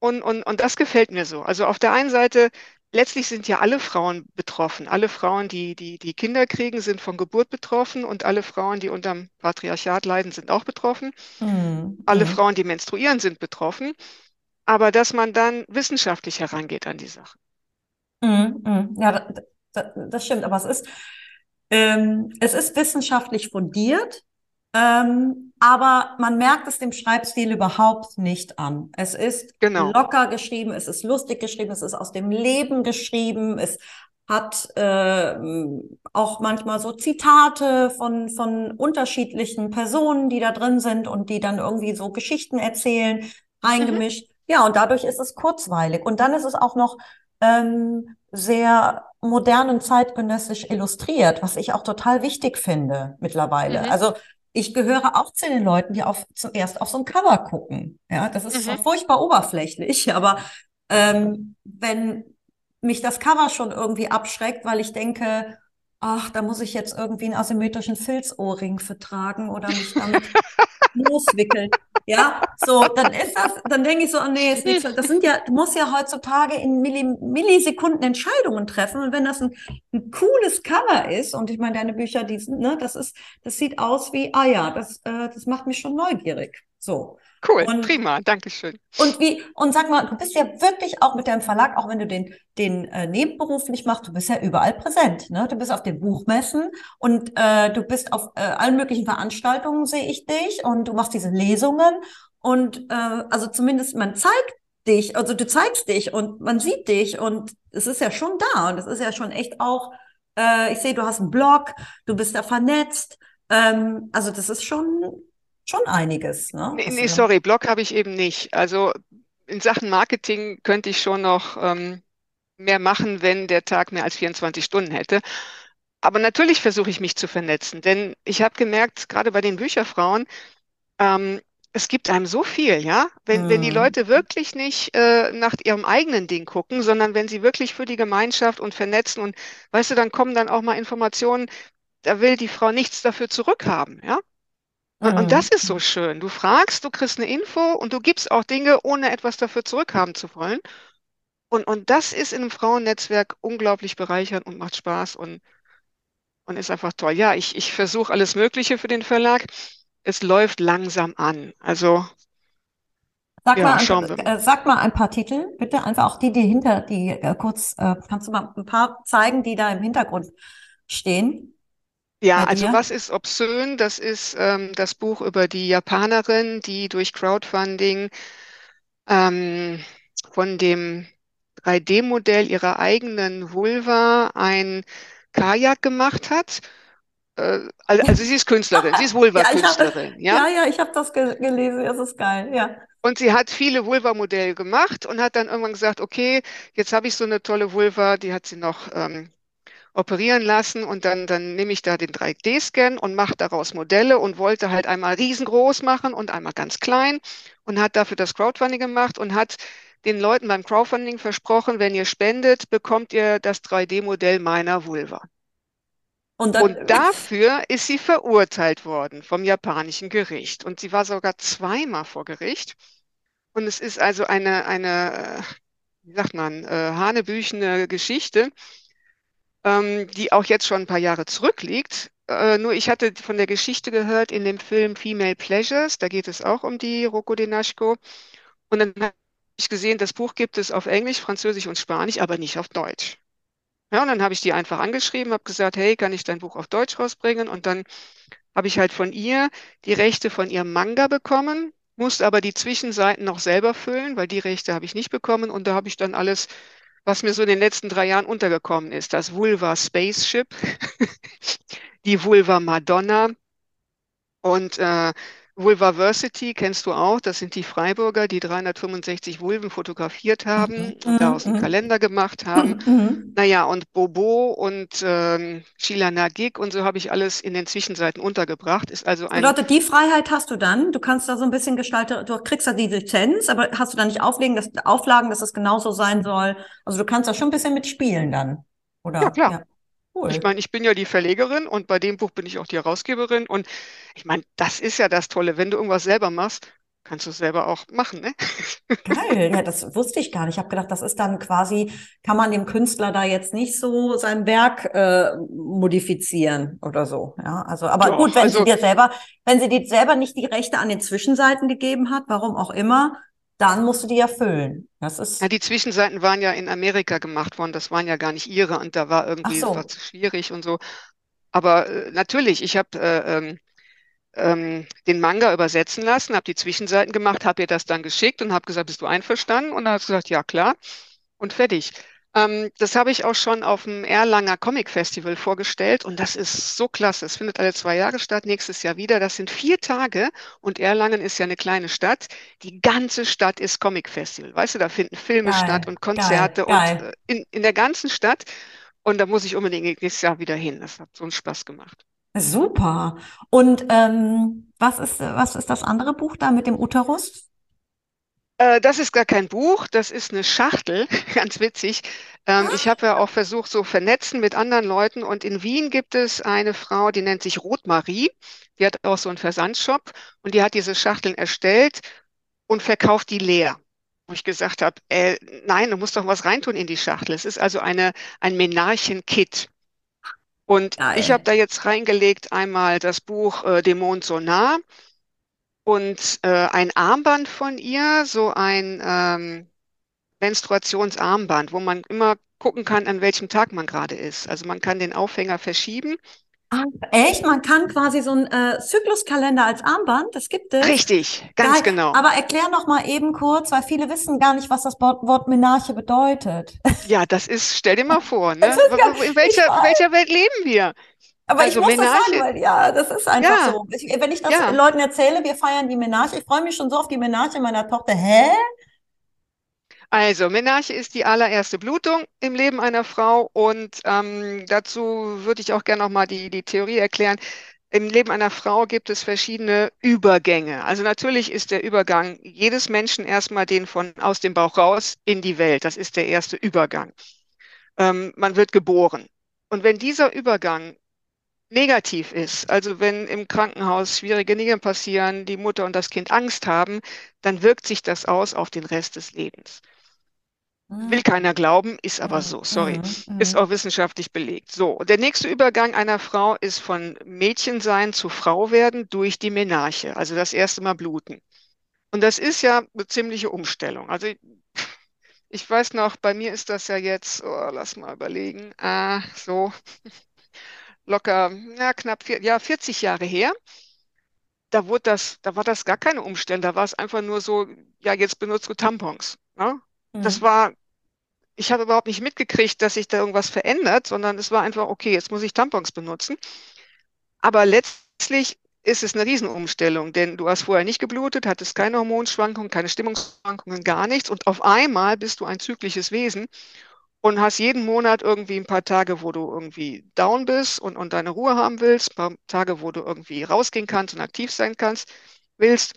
Und, und, und das gefällt mir so. Also auf der einen Seite, letztlich sind ja alle Frauen betroffen. Alle Frauen, die, die, die Kinder kriegen, sind von Geburt betroffen und alle Frauen, die unterm Patriarchat leiden, sind auch betroffen. Mhm. Alle Mhm. Frauen, die menstruieren, sind betroffen. Aber dass man dann wissenschaftlich herangeht an die Sache. Mhm. Mhm. Ja, da, da, das stimmt, aber es ist, ähm, es ist wissenschaftlich fundiert, ähm, aber man merkt es dem Schreibstil überhaupt nicht an. Es ist Genau. locker geschrieben, es ist lustig geschrieben, es ist aus dem Leben geschrieben, es hat ähm, auch manchmal so Zitate von, von unterschiedlichen Personen, die da drin sind und die dann irgendwie so Geschichten erzählen, Mhm. reingemischt. Ja, und dadurch ist es kurzweilig. Und dann ist es auch noch ähm, sehr modern und zeitgenössisch illustriert, was ich auch total wichtig finde mittlerweile. Mhm. Also ich gehöre auch zu den Leuten, die auf, zuerst auf so ein Cover gucken. Ja, das ist Mhm. furchtbar oberflächlich, <laughs> aber ähm, wenn mich das Cover schon irgendwie abschreckt, weil ich denke, ach, da muss ich jetzt irgendwie einen asymmetrischen Filzohrring vertragen oder mich damit <laughs> loswickeln. Ja, so, dann ist das, dann denke ich so, oh nee, ist nichts. Das sind ja, du musst ja heutzutage in Milli Millisekunden Entscheidungen treffen. Und wenn das ein, ein cooles Cover ist, und ich meine, deine Bücher, die ne, das ist, das sieht aus wie, ah ja, das, äh, das macht mich schon neugierig. So. Cool, Und prima, Dankeschön. und wie, und sag mal, du bist ja wirklich auch mit deinem Verlag, auch wenn du den, den äh, nebenberuflich machst, du bist ja überall präsent, ne? Du bist auf den Buchmessen und äh, du bist auf äh, allen möglichen Veranstaltungen, sehe ich dich, und du machst diese Lesungen und äh, also zumindest man zeigt dich, also du zeigst dich und man sieht dich und es ist ja schon da und es ist ja schon echt auch, äh, ich sehe, du hast einen Blog, du bist da vernetzt, ähm, also das ist schon schon einiges, ne? Nee, du nee, sorry, Blog habe ich eben nicht. Also in Sachen Marketing könnte ich schon noch ähm, mehr machen, wenn der Tag mehr als 24 Stunden hätte. Aber natürlich versuche ich mich zu vernetzen, denn ich habe gemerkt, gerade bei den Bücherfrauen, ähm, es gibt einem so viel, ja. Wenn, wenn die Mhm. Leute wirklich nicht äh, nach ihrem eigenen Ding gucken, sondern wenn sie wirklich für die Gemeinschaft und vernetzen und weißt du, dann kommen dann auch mal Informationen, da will die Frau nichts dafür zurückhaben, ja. Und, und das ist so schön. Du fragst, du kriegst eine Info und du gibst auch Dinge, ohne etwas dafür zurückhaben zu wollen. Und, und das ist in einem Frauennetzwerk unglaublich bereichernd und macht Spaß und, und ist einfach toll. Ja, ich, ich versuche alles Mögliche für den Verlag. Es läuft langsam an. Also, Sag mal, ja, ein- mal. äh, sag mal ein paar Titel, bitte. Einfach auch die, die hinter, die äh, kurz, äh, kannst du mal ein paar zeigen, die da im Hintergrund stehen Ja, also was ist obszön? Das ist ähm, das Buch über die Japanerin, die durch Crowdfunding ähm, von dem 3D-Modell ihrer eigenen Vulva ein Kajak gemacht hat. Äh, also, also sie ist Künstlerin, sie ist <laughs> Vulva-Künstlerin, <laughs> ja. ja, ja, ich habe das ge gelesen. Das ist geil. Ja. Und sie hat viele Vulva-Modelle gemacht und hat dann irgendwann gesagt, okay, jetzt habe ich so eine tolle Vulva, die hat sie noch ähm, operieren lassen und dann, dann nehme ich da den 3D-Scan und mache daraus Modelle und wollte halt einmal riesengroß machen und einmal ganz klein und hat dafür das Crowdfunding gemacht und hat den Leuten beim Crowdfunding versprochen, wenn ihr spendet, bekommt ihr das 3D-Modell meiner Vulva. Und dann, Und dafür ist sie verurteilt worden vom japanischen Gericht. Und sie war sogar zweimal vor Gericht. Und es ist also eine, eine, äh, wie sagt man, äh, hanebüchene Geschichte ähm, die auch jetzt schon ein paar Jahre zurückliegt. Äh, nur ich hatte von der Geschichte gehört in dem Film Female Pleasures, da geht es auch um die Rocco Denaschko. Und dann habe ich gesehen, das Buch gibt es auf Englisch, Französisch und Spanisch, aber nicht auf Deutsch. Ja, und dann habe ich die einfach angeschrieben, habe gesagt, hey, kann ich dein Buch auf Deutsch rausbringen? Und dann habe ich halt von ihr die Rechte von ihrem Manga bekommen, musste aber die Zwischenseiten noch selber füllen, weil die Rechte habe ich nicht bekommen. Und da habe ich dann alles was mir so in den letzten drei Jahren untergekommen ist. Das Vulva Spaceship, <laughs> die Vulva Madonna und äh, Vulvaversity kennst du auch. Das sind die Freiburger, die 365 Vulven fotografiert haben mhm, und daraus einen mhm, Kalender gemacht haben. mhm, mhm. Naja, und Bobo und ähm, Sheila Nagik und so habe ich alles in den Zwischenseiten untergebracht. Ist also Das ein, bedeutet, die Freiheit hast du dann. Du kannst da so ein bisschen gestalten, du kriegst da die Lizenz, aber hast du da nicht Auflagen, dass, Auflagen, dass es genauso sein soll? Also du kannst da schon ein bisschen mitspielen dann. ja Oder? klar, Ja, Ich cool. meine, ich bin ja die Verlegerin und bei dem Buch bin ich auch die Herausgeberin. Und ich meine, das ist ja das Tolle. Wenn du irgendwas selber machst, kannst du es selber auch machen, ne? <laughs> Geil, ja, das wusste ich gar nicht. Ich habe gedacht, das ist dann quasi, kann man dem Künstler da jetzt nicht so sein Werk äh, modifizieren oder so. Ja, also, aber gut, Doch, wenn sie also dir selber, wenn sie dir selber nicht die Rechte an den Zwischenseiten gegeben hat, warum auch immer, dann musst du die erfüllen. Das ja, ist, die Zwischenseiten waren ja in Amerika gemacht worden. Das waren ja gar nicht ihre und da war irgendwie, es war so, zu schwierig und so. Aber äh, natürlich, ich habe äh, ähm, ähm, den Manga übersetzen lassen, habe die Zwischenseiten gemacht, habe ihr das dann geschickt und habe gesagt, bist du einverstanden? Und dann hat sie gesagt, ja klar. Und fertig. Ähm, das habe ich auch schon auf dem Erlanger Comic Festival vorgestellt und das ist so klasse. Es findet alle zwei Jahre statt, nächstes Jahr wieder. Das sind vier Tage und Erlangen ist ja eine kleine Stadt. Die ganze Stadt ist Comic Festival. Weißt du, da finden Filme statt geil, und geil, Konzerte und geil. äh, in, in der ganzen Stadt. Und da muss ich unbedingt nächstes Jahr wieder hin. Das hat so einen Spaß gemacht. Super. Und ähm, was ist, was ist das andere Buch da mit dem Uterus? Äh, das ist gar kein Buch, das ist eine Schachtel, <laughs> ganz witzig. Ähm, ich habe ja auch versucht, so vernetzen mit anderen Leuten. Und in Wien gibt es eine Frau, die nennt sich Rotmarie. Die hat auch so einen Versandshop und die hat diese Schachteln erstellt und verkauft die leer. Wo ich gesagt habe, äh, nein, du musst doch was reintun in die Schachtel. Es ist also eine, ein Menarchen-Kit. Und ich habe da jetzt reingelegt einmal das Buch äh, Dem Mond so nah und äh, ein Armband von ihr, so ein ähm, Menstruationsarmband, wo man immer gucken kann, an welchem Tag man gerade ist. Also man kann den Aufhänger verschieben. Ah, echt? Man kann quasi so einen äh, Zykluskalender als Armband, das gibt es. Richtig, Geil. ganz genau. Aber erklär noch mal eben kurz, weil viele wissen gar nicht, was das Wort, Menarche bedeutet. Ja, das ist, stell dir mal vor, <laughs> ne? In welcher, welcher Welt leben wir? Aber ich Also muss das sagen, weil ja, das ist einfach ja, so. Ich, wenn ich das ja. Leuten erzähle, wir feiern die Menarche, ich freue mich schon so auf die Menarche meiner Tochter. Hä? Also, Menarche ist die allererste Blutung im Leben einer Frau und ähm, dazu würde ich auch gerne nochmal die, die Theorie erklären. Im Leben einer Frau gibt es verschiedene Übergänge. Also natürlich ist der Übergang jedes Menschen erstmal den von aus dem Bauch raus in die Welt. Das ist der erste Übergang. Ähm, man wird geboren. Und wenn dieser Übergang negativ ist, also wenn im Krankenhaus schwierige Dinge passieren, die Mutter und das Kind Angst haben, dann wirkt sich das aus auf den Rest des Lebens. Will keiner glauben, ist aber so, sorry. Mhm, Ist mhm. auch wissenschaftlich belegt. So, der nächste Übergang einer Frau ist von Mädchensein zu Frau werden durch die Menarche, also das erste Mal bluten. Und das ist ja eine ziemliche Umstellung. Also ich, weiß noch, bei mir ist das ja jetzt, oh, lass mal überlegen, äh, so locker, ja, knapp vier, ja, 40 Jahre her. Da wurde das, da war das gar keine Umstellung, da war es einfach nur so, ja, jetzt benutzt du Tampons. Ne? Das Mhm. war ich habe überhaupt nicht mitgekriegt, dass sich da irgendwas verändert, sondern es war einfach, okay, jetzt muss ich Tampons benutzen. Aber letztlich ist es eine Riesenumstellung, denn du hast vorher nicht geblutet, hattest keine Hormonschwankungen, keine Stimmungsschwankungen, gar nichts. Und auf einmal bist du ein zyklisches Wesen und hast jeden Monat irgendwie ein paar Tage, wo du irgendwie down bist und, und deine Ruhe haben willst, ein paar Tage, wo du irgendwie rausgehen kannst und aktiv sein kannst, willst.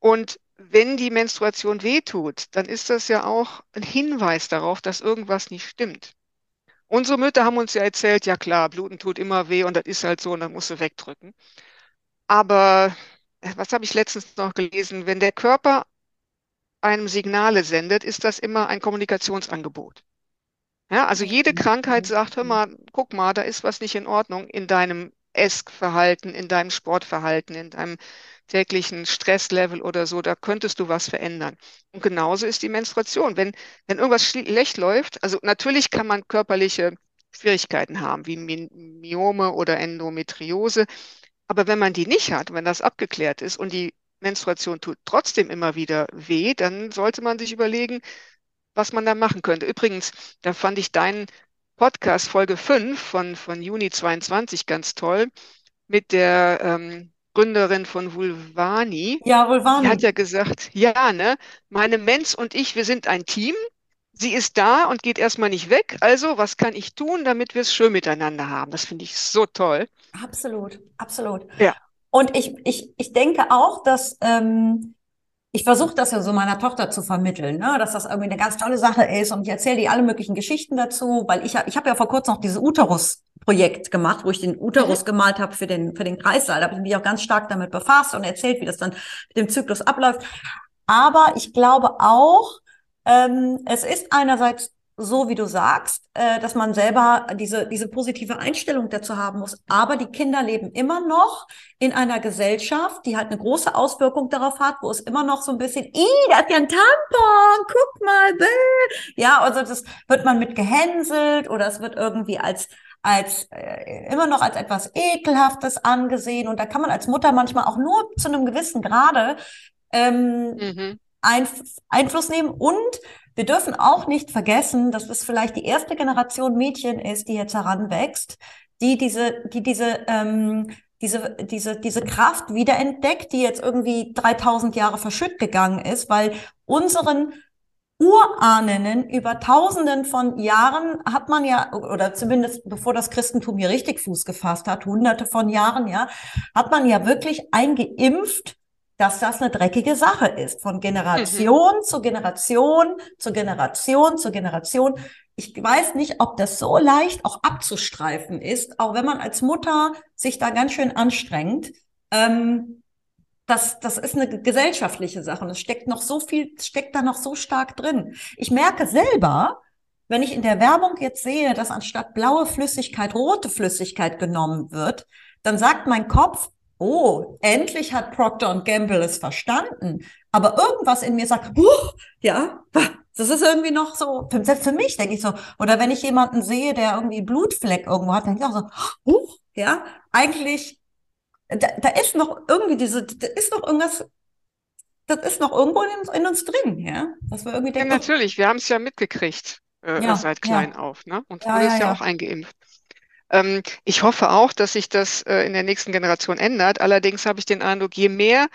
Und wenn die Menstruation wehtut, dann ist das ja auch ein Hinweis darauf, dass irgendwas nicht stimmt. Unsere Mütter haben uns ja erzählt, ja klar, Bluten tut immer weh und das ist halt so und dann musst du wegdrücken. Aber äh, was habe ich letztens noch gelesen? Wenn der Körper einem Signale sendet, ist das immer ein Kommunikationsangebot. Ja, also jede Krankheit sagt, hör mal, guck mal, da ist was nicht in Ordnung in deinem Essverhalten, in deinem Sportverhalten, in deinem täglichen Stresslevel oder so, da könntest du was verändern. Und genauso ist die Menstruation. Wenn, wenn irgendwas schlecht läuft, also natürlich kann man körperliche Schwierigkeiten haben, wie My- Myome oder Endometriose, aber wenn man die nicht hat, wenn das abgeklärt ist und die Menstruation tut trotzdem immer wieder weh, dann sollte man sich überlegen, was man da machen könnte. Übrigens, da fand ich deinen Podcast Folge 5 von, von Juni 22 ganz toll mit der ähm, Gründerin von Vulvani. Ja, Die hat Vulvani. ja gesagt, ja, ne, meine Mens und ich, wir sind ein Team. Sie ist da und geht erstmal nicht weg. Also, was kann ich tun, damit wir es schön miteinander haben? Das finde ich so toll. Absolut, absolut. Ja. Und ich, ich, ich denke auch, dass ähm, ich versuche das ja so meiner Tochter zu vermitteln, ne, dass das irgendwie eine ganz tolle Sache ist. Und ich erzähle die alle möglichen Geschichten dazu, weil ich, ich habe ja vor kurzem noch dieses Uterus-Projekt gemacht, wo ich den Mhm. Uterus gemalt habe für den, für den Kreissaal. Da habe ich mich auch ganz stark damit befasst und erzählt, wie das dann mit dem Zyklus abläuft. Aber ich glaube auch, ähm, es ist einerseits so, wie du sagst, äh, dass man selber diese, diese positive Einstellung dazu haben muss. Aber die Kinder leben immer noch in einer Gesellschaft, die halt eine große Auswirkung darauf hat, wo es immer noch so ein bisschen, ih, da ist ja ein Tampon, guck mal, bäh. Ja, also das wird man mit gehänselt oder es wird irgendwie als als äh, immer noch als etwas Ekelhaftes angesehen. Und da kann man als Mutter manchmal auch nur zu einem gewissen Grade ähm, Mhm. Einf Einfluss nehmen. Und wir dürfen auch nicht vergessen, dass es vielleicht die erste Generation Mädchen ist, die jetzt heranwächst, die diese, die diese, ähm, diese, diese, diese Kraft wiederentdeckt, die jetzt irgendwie 3000 Jahre verschütt gegangen ist, weil unseren Urahnen über Tausenden von Jahren hat man ja, oder zumindest bevor das Christentum hier richtig Fuß gefasst hat, hunderte von Jahren, ja, hat man ja wirklich eingeimpft, dass das eine dreckige Sache ist. Von Mhm. Generation zu Generation zu Generation zu Generation. Ich weiß nicht, ob das so leicht auch abzustreifen ist, auch wenn man als Mutter sich da ganz schön anstrengt. Ähm, das, das ist eine gesellschaftliche Sache und es steckt noch so viel, steckt da noch so stark drin. Ich merke selber, wenn ich in der Werbung jetzt sehe, dass anstatt blaue Flüssigkeit rote Flüssigkeit genommen wird, dann sagt mein Kopf, oh, endlich hat Procter Gamble es verstanden. Aber irgendwas in mir sagt, huch, ja, das ist irgendwie noch so, selbst für mich denke ich so, oder wenn ich jemanden sehe, der irgendwie Blutfleck irgendwo hat, denke ich auch so, huch, ja, eigentlich da, da ist noch irgendwie diese, da ist noch irgendwas, das ist noch irgendwo in, in uns drin, ja. Dass wir irgendwie Ja, denken, oh, natürlich, wir haben es ja mitgekriegt, äh, ja, seit klein ja, auf, ne? Und ja, wurde ja, es ja auch ja. eingeimpft. Ähm, ich hoffe auch, dass sich das äh, in der nächsten Generation ändert. Allerdings habe ich den Eindruck, je mehr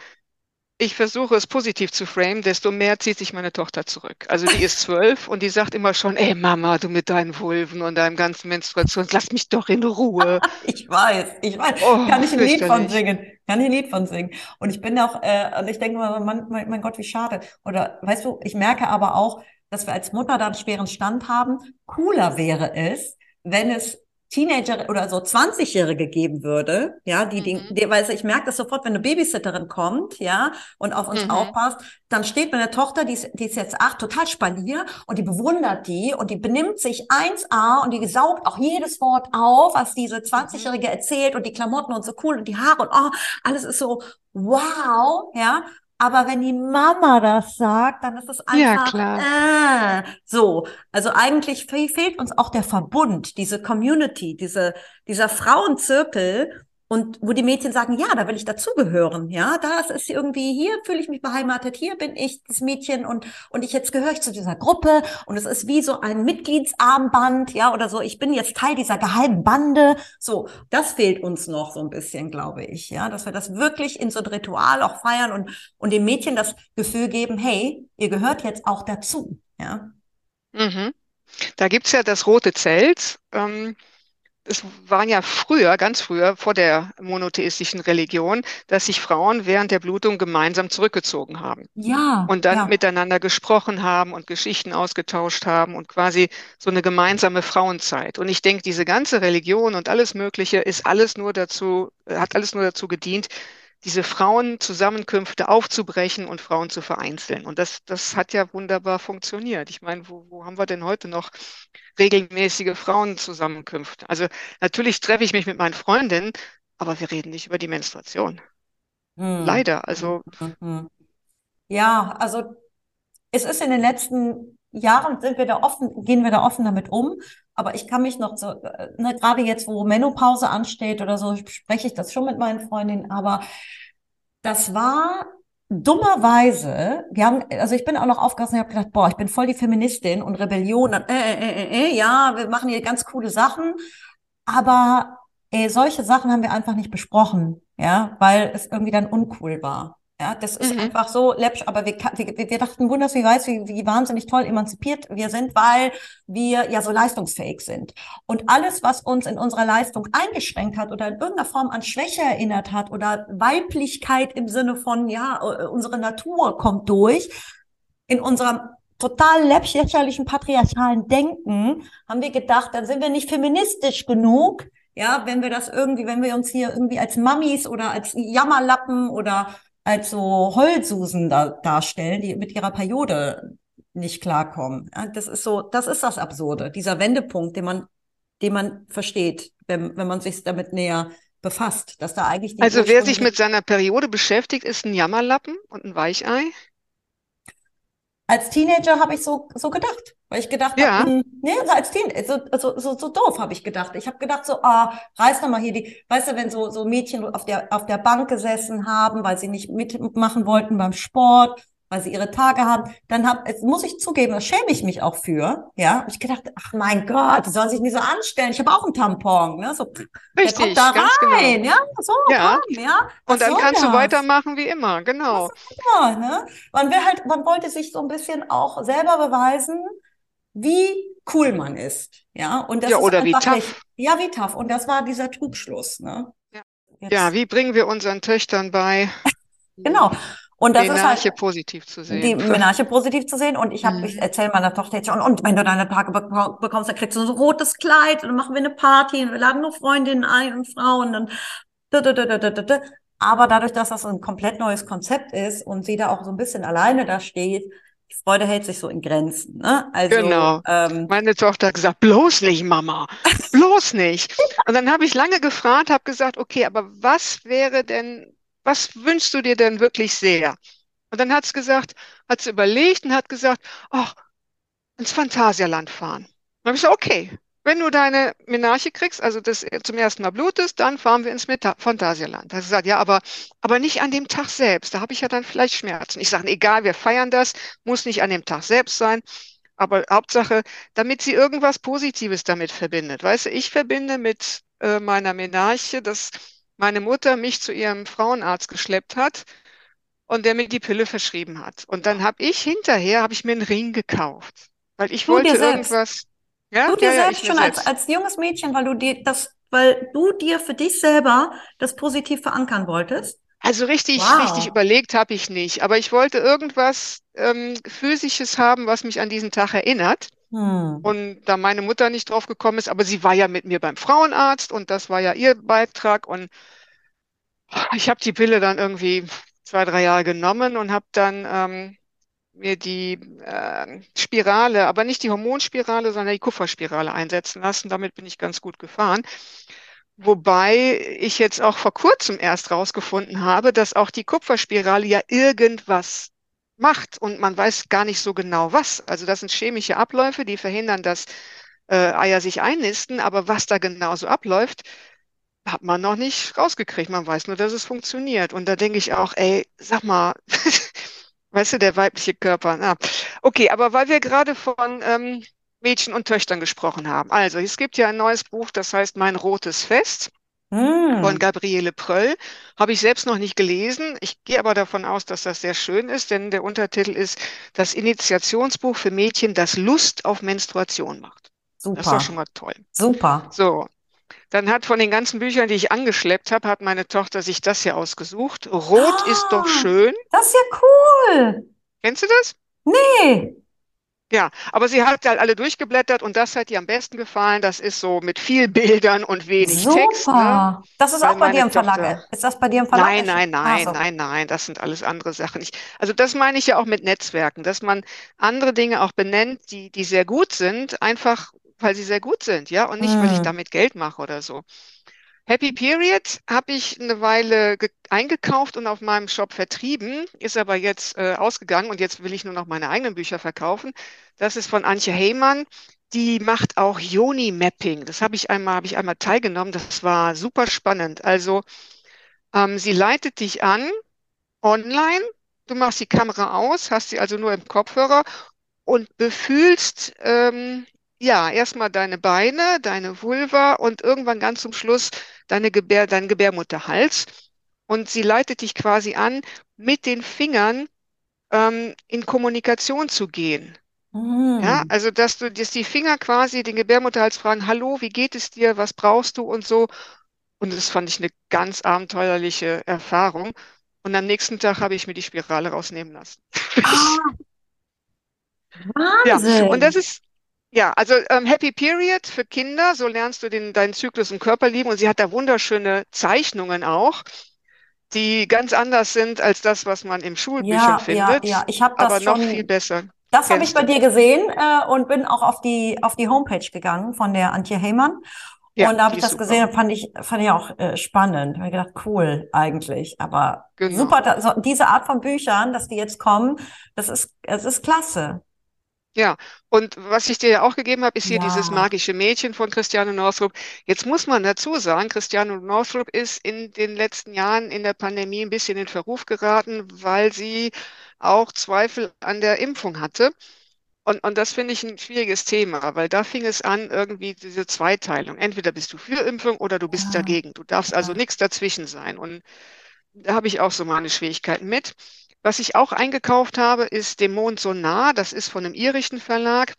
ich versuche es positiv zu framen, desto mehr zieht sich meine Tochter zurück. Also die ist zwölf und die sagt immer schon, ey Mama, du mit deinen Vulven und deinem ganzen Menstruation, lass mich doch in Ruhe. <laughs> Ich weiß, ich weiß. Oh, Kann ich ein Lied von singen. Kann ich ein Lied von singen. Und ich bin auch, äh, und ich denke mal, mein, mein, mein Gott, wie schade. Oder weißt du, ich merke aber auch, dass wir als Mutter da einen schweren Stand haben. Cooler wäre es, wenn es Teenager oder so 20-Jährige geben würde, ja, die, die, mhm. die, weil ich merke das sofort, wenn eine Babysitterin kommt, ja, und auf uns mhm. aufpasst, dann steht meine Tochter, die ist, die ist jetzt acht, total spalier und die bewundert die und die benimmt sich 1A und die saugt auch jedes Wort auf, was diese 20-Jährige mhm. erzählt und die Klamotten und so cool und die Haare und oh, alles ist so wow, ja. Aber wenn die Mama das sagt, dann ist es einfach ja, klar. Äh, so. Also eigentlich fehlt uns auch der Verbund, diese Community, diese, dieser Frauenzirkel, und wo die Mädchen sagen, ja, da will ich dazugehören, ja, da ist irgendwie, hier fühle ich mich beheimatet, hier bin ich das Mädchen und, und ich jetzt gehöre ich zu dieser Gruppe und es ist wie so ein Mitgliedsarmband, ja, oder so, ich bin jetzt Teil dieser geheimen Bande, so, das fehlt uns noch so ein bisschen, glaube ich, ja, dass wir das wirklich in so ein Ritual auch feiern und, und den Mädchen das Gefühl geben, hey, ihr gehört jetzt auch dazu, ja. Mhm. Da gibt's ja das rote Zelt. Ähm es waren ja früher, ganz früher, vor der monotheistischen Religion, dass sich Frauen während der Blutung gemeinsam zurückgezogen haben. Ja. Und dann ja. miteinander gesprochen haben und Geschichten ausgetauscht haben und quasi so eine gemeinsame Frauenzeit. Und ich denke, diese ganze Religion und alles Mögliche ist alles nur dazu, hat alles nur dazu gedient, diese Frauenzusammenkünfte aufzubrechen und Frauen zu vereinzeln. Und das, das hat ja wunderbar funktioniert. Ich meine, wo, wo haben wir denn heute noch regelmäßige Frauenzusammenkünfte? Also natürlich treffe ich mich mit meinen Freundinnen, aber wir reden nicht über die Menstruation. Hm. Leider. Also. Hm. Ja, also es ist in den letzten Jahren sind wir da offen, gehen wir da offen damit um. Aber ich kann mich noch so, äh, ne, gerade jetzt, wo Menopause ansteht oder so, spreche ich das schon mit meinen Freundinnen. Aber das war dummerweise, wir haben, also ich bin auch noch aufgewachsen und habe gedacht, boah, ich bin voll die Feministin und Rebellion. Und, äh, äh, äh, äh, ja, wir machen hier ganz coole Sachen. Aber äh, solche Sachen haben wir einfach nicht besprochen, ja, weil es irgendwie dann uncool war. Ja, das ist mhm. einfach so läppsch, aber wir, wir, wir dachten wunders, wie weiß, wie, wie wahnsinnig toll emanzipiert wir sind, weil wir ja so leistungsfähig sind. Und alles, was uns in unserer Leistung eingeschränkt hat oder in irgendeiner Form an Schwäche erinnert hat oder Weiblichkeit im Sinne von, ja, äh, unsere Natur kommt durch, in unserem total lächerlichen patriarchalen Denken haben wir gedacht, dann sind wir nicht feministisch genug, ja, wenn wir das irgendwie, wenn wir uns hier irgendwie als Mammis oder als Jammerlappen oder als so Heulsusen da, darstellen, die mit ihrer Periode nicht klarkommen. Das ist so, das ist das Absurde, dieser Wendepunkt, den man, den man versteht, wenn, wenn man sich damit näher befasst, dass da eigentlich Also wer sich mit seiner Periode beschäftigt, ist ein Jammerlappen und ein Weichei? Als Teenager habe ich so, so gedacht. Weil ich gedacht ja. habe, nee, so als Teenager, so, so, so, so doof habe ich gedacht. Ich habe gedacht so, ah, reiß doch mal hier die, weißt du, wenn so, so Mädchen auf der, auf der Bank gesessen haben, weil sie nicht mitmachen wollten beim Sport weil sie ihre Tage haben, dann hab, jetzt muss ich zugeben, da schäme ich mich auch für, ja. Hab ich gedacht, ach mein Gott, die sollen sich nicht so anstellen. Ich habe auch einen Tampon, ne? So, Richtig, kommt da rein, genau. ja, so, ja. Komm, ja. Und dann kannst das? du weitermachen wie immer, genau. Immer, ne? Man will halt, man wollte sich so ein bisschen auch selber beweisen, wie cool man ist, ja. Und das ja, ist oder wie tough. Nicht, ja, wie tough. Und das war dieser Trugschluss, ne? Ja. ja, wie bringen wir unseren Töchtern bei? <laughs> genau. Und das Menarche ist halt, positiv zu sehen. Die <laughs> Menarche positiv zu sehen. Und ich habe, mhm. ich erzähle meiner Tochter jetzt schon, und wenn du deine Tage bekommst, dann kriegst du so ein rotes Kleid und dann machen wir eine Party und wir laden nur Freundinnen ein und Frauen und aber dadurch, dass das ein komplett neues Konzept ist und sie da auch so ein bisschen alleine da steht, die Freude hält sich so in Grenzen. Ne? Also, genau. Ähm, Meine Tochter hat gesagt, bloß nicht, Mama, bloß nicht. Und dann habe ich lange gefragt, habe gesagt, okay, aber was wäre denn was wünschst du dir denn wirklich sehr? Und dann hat es gesagt, hat sie überlegt und hat gesagt, ach, ins Phantasialand fahren. Dann habe ich gesagt, okay, wenn du deine Menarche kriegst, also das zum ersten Mal blutest, dann fahren wir ins Phantasialand. Da hat gesagt, ja, aber, aber nicht an dem Tag selbst. Da habe ich ja dann vielleicht Schmerzen. Ich sage, egal, wir feiern das, muss nicht an dem Tag selbst sein. Aber Hauptsache, damit sie irgendwas Positives damit verbindet. Weißt du, ich verbinde mit äh, meiner Menarche, dass meine Mutter mich zu ihrem Frauenarzt geschleppt hat und der mir die Pille verschrieben hat. Und dann habe ich hinterher, habe ich mir einen Ring gekauft, weil ich Du wollte irgendwas, ja, Du dir ja, ja, selbst mir schon als, selbst. als junges Mädchen, weil du dir das, weil du dir für dich selber das positiv verankern wolltest. Also richtig, richtig Wow. überlegt habe ich nicht, aber ich wollte irgendwas ähm, Physisches haben, was mich an diesen Tag erinnert. Hm. Und da meine Mutter nicht drauf gekommen ist, aber sie war ja mit mir beim Frauenarzt und das war ja ihr Beitrag. Und ich habe die Pille dann irgendwie zwei, drei Jahre genommen und habe dann ähm, mir die ähm, Spirale, aber nicht die Hormonspirale, sondern die Kupferspirale einsetzen lassen. Damit bin ich ganz gut gefahren. Wobei ich jetzt auch vor kurzem erst rausgefunden habe, dass auch die Kupferspirale ja irgendwas macht und man weiß gar nicht so genau was. Also das sind chemische Abläufe, die verhindern, dass äh, Eier sich einnisten, aber was da genau so abläuft, hat man noch nicht rausgekriegt. Man weiß nur, dass es funktioniert. Und da denke ich auch, ey, sag mal, <laughs> weißt du, der weibliche Körper. Na. Okay, aber weil wir gerade von ähm, Mädchen und Töchtern gesprochen haben. Also, es gibt ja ein neues Buch, das heißt Mein rotes Fest von Hm. Gabriele Pröll. Habe ich selbst noch nicht gelesen. Ich gehe aber davon aus, dass das sehr schön ist, denn der Untertitel ist Das Initiationsbuch für Mädchen, das Lust auf Menstruation macht. Das ist doch schon Super. mal toll. Super. So, dann hat von den ganzen Büchern, die ich angeschleppt habe, hat meine Tochter sich das hier ausgesucht. Rot ist doch Ah, schön. das ist ja cool. Kennst du das? Nee. Ja, aber sie hat halt alle durchgeblättert und das hat ihr am besten gefallen. Das ist so mit viel Bildern und wenig Text, ne? Super. Das ist Weil auch bei dir im Verlag. Tochter. Ist das bei dir im Verlag Nein, nein, Ah, nein, so. nein, nein, das sind alles andere Sachen. Ich, also das meine ich ja auch mit Netzwerken, dass man andere Dinge auch benennt, die, die sehr gut sind, einfach weil sie sehr gut sind, ja, und nicht, weil ich Hm. damit Geld mache oder so. Happy Period habe ich eine Weile ge- eingekauft und auf meinem Shop vertrieben, ist aber jetzt äh, ausgegangen und jetzt will ich nur noch meine eigenen Bücher verkaufen. Das ist von Antje Heymann. Die macht auch Yoni-Mapping. Das habe ich einmal, habe ich einmal teilgenommen. Das war super spannend. Also ähm, sie leitet dich an online. Du machst die Kamera aus, hast sie also nur im Kopfhörer und befühlst ähm, ja erstmal deine Beine, deine Vulva und irgendwann ganz zum Schluss deine Gebär, deinen Gebärmutterhals. Und sie leitet dich quasi an, mit den Fingern ähm, in Kommunikation zu gehen. Ja, Hm. also dass du, dass die Finger quasi den Gebärmutterhals fragen, Hallo, wie geht es dir? Was brauchst du? Und so. Und das fand ich eine ganz abenteuerliche Erfahrung. Und am nächsten Tag habe ich mir die Spirale rausnehmen lassen. <laughs> Ah, Ja, und das Wahnsinn. ist, ja, also ähm, Happy Period für Kinder, so lernst du den, deinen Zyklus im Körper lieben. Und sie hat da wunderschöne Zeichnungen auch, die ganz anders sind als das, was man in Schulbüchern Ja, ja, ja. findet, Ich habe aber das noch viel schon, besser. das habe ich bei dir gesehen äh, und bin auch auf die, auf die Homepage gegangen von der Antje Heymann. Ja, Und da habe ich das super. gesehen, fand ich, fand ich auch äh, spannend. Habe ich gedacht, cool eigentlich. Aber super, Genau. da, so, diese Art von Büchern, dass die jetzt kommen, das ist, es ist klasse. Ja, und was ich dir ja auch gegeben habe, ist hier dieses Ja, magische Mädchen von Christiane Northrup. Jetzt muss man dazu sagen, Christiane Northrup ist in den letzten Jahren in der Pandemie ein bisschen in Verruf geraten, weil sie auch Zweifel an der Impfung hatte. Und, und das finde ich ein schwieriges Thema, weil da fing es an, irgendwie diese Zweiteilung. Entweder bist du für Impfung oder du bist ja, dagegen. Du darfst also nichts dazwischen sein. Und da habe ich auch so meine Schwierigkeiten mit. Was ich auch eingekauft habe, ist Dem Mond so nah. Das ist von einem irischen Verlag.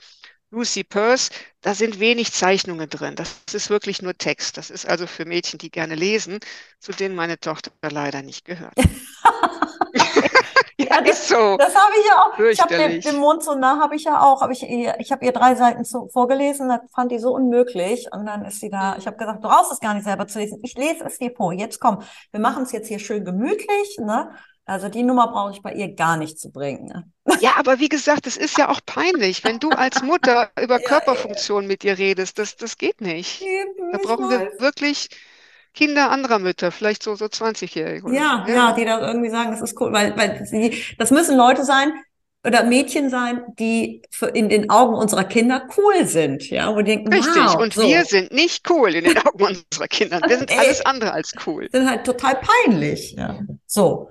Lucy Peirce, da sind wenig Zeichnungen drin. Das ist wirklich nur Text. Das ist also für Mädchen, die gerne lesen, zu denen meine Tochter leider nicht gehört. <laughs> <laughs> Ja, das, ist so. das habe ich ja auch. Ich habe den, den. Mond so nah, habe ich ja auch. Habe ich ich habe ihr drei Seiten zu, vorgelesen, das fand die so unmöglich. Und dann ist sie da. Ich habe gesagt, du brauchst es gar nicht selber zu lesen. Ich lese es dir vor. Jetzt komm, wir machen es jetzt hier schön gemütlich, ne? Also die Nummer brauche ich bei ihr gar nicht zu bringen. Ne? Ja, aber wie gesagt, es ist ja auch peinlich, wenn du als Mutter <laughs> über Ja, Körperfunktion mit ihr redest. Das, das geht nicht. Da eben, ich brauchen wir wirklich Kinder anderer Mütter, vielleicht so, so 20-Jährige oder so. Ja, Ja, ja, ja. die da irgendwie sagen, das ist cool, weil, weil sie, das müssen Leute sein oder Mädchen sein, die in den Augen unserer Kinder cool sind, ja, wo die denken, Richtig. wow, Und wir so. sind nicht cool in den <laughs> Augen unserer Kinder. Wir sind alles Ey, andere als cool. sind halt total peinlich, ja. So.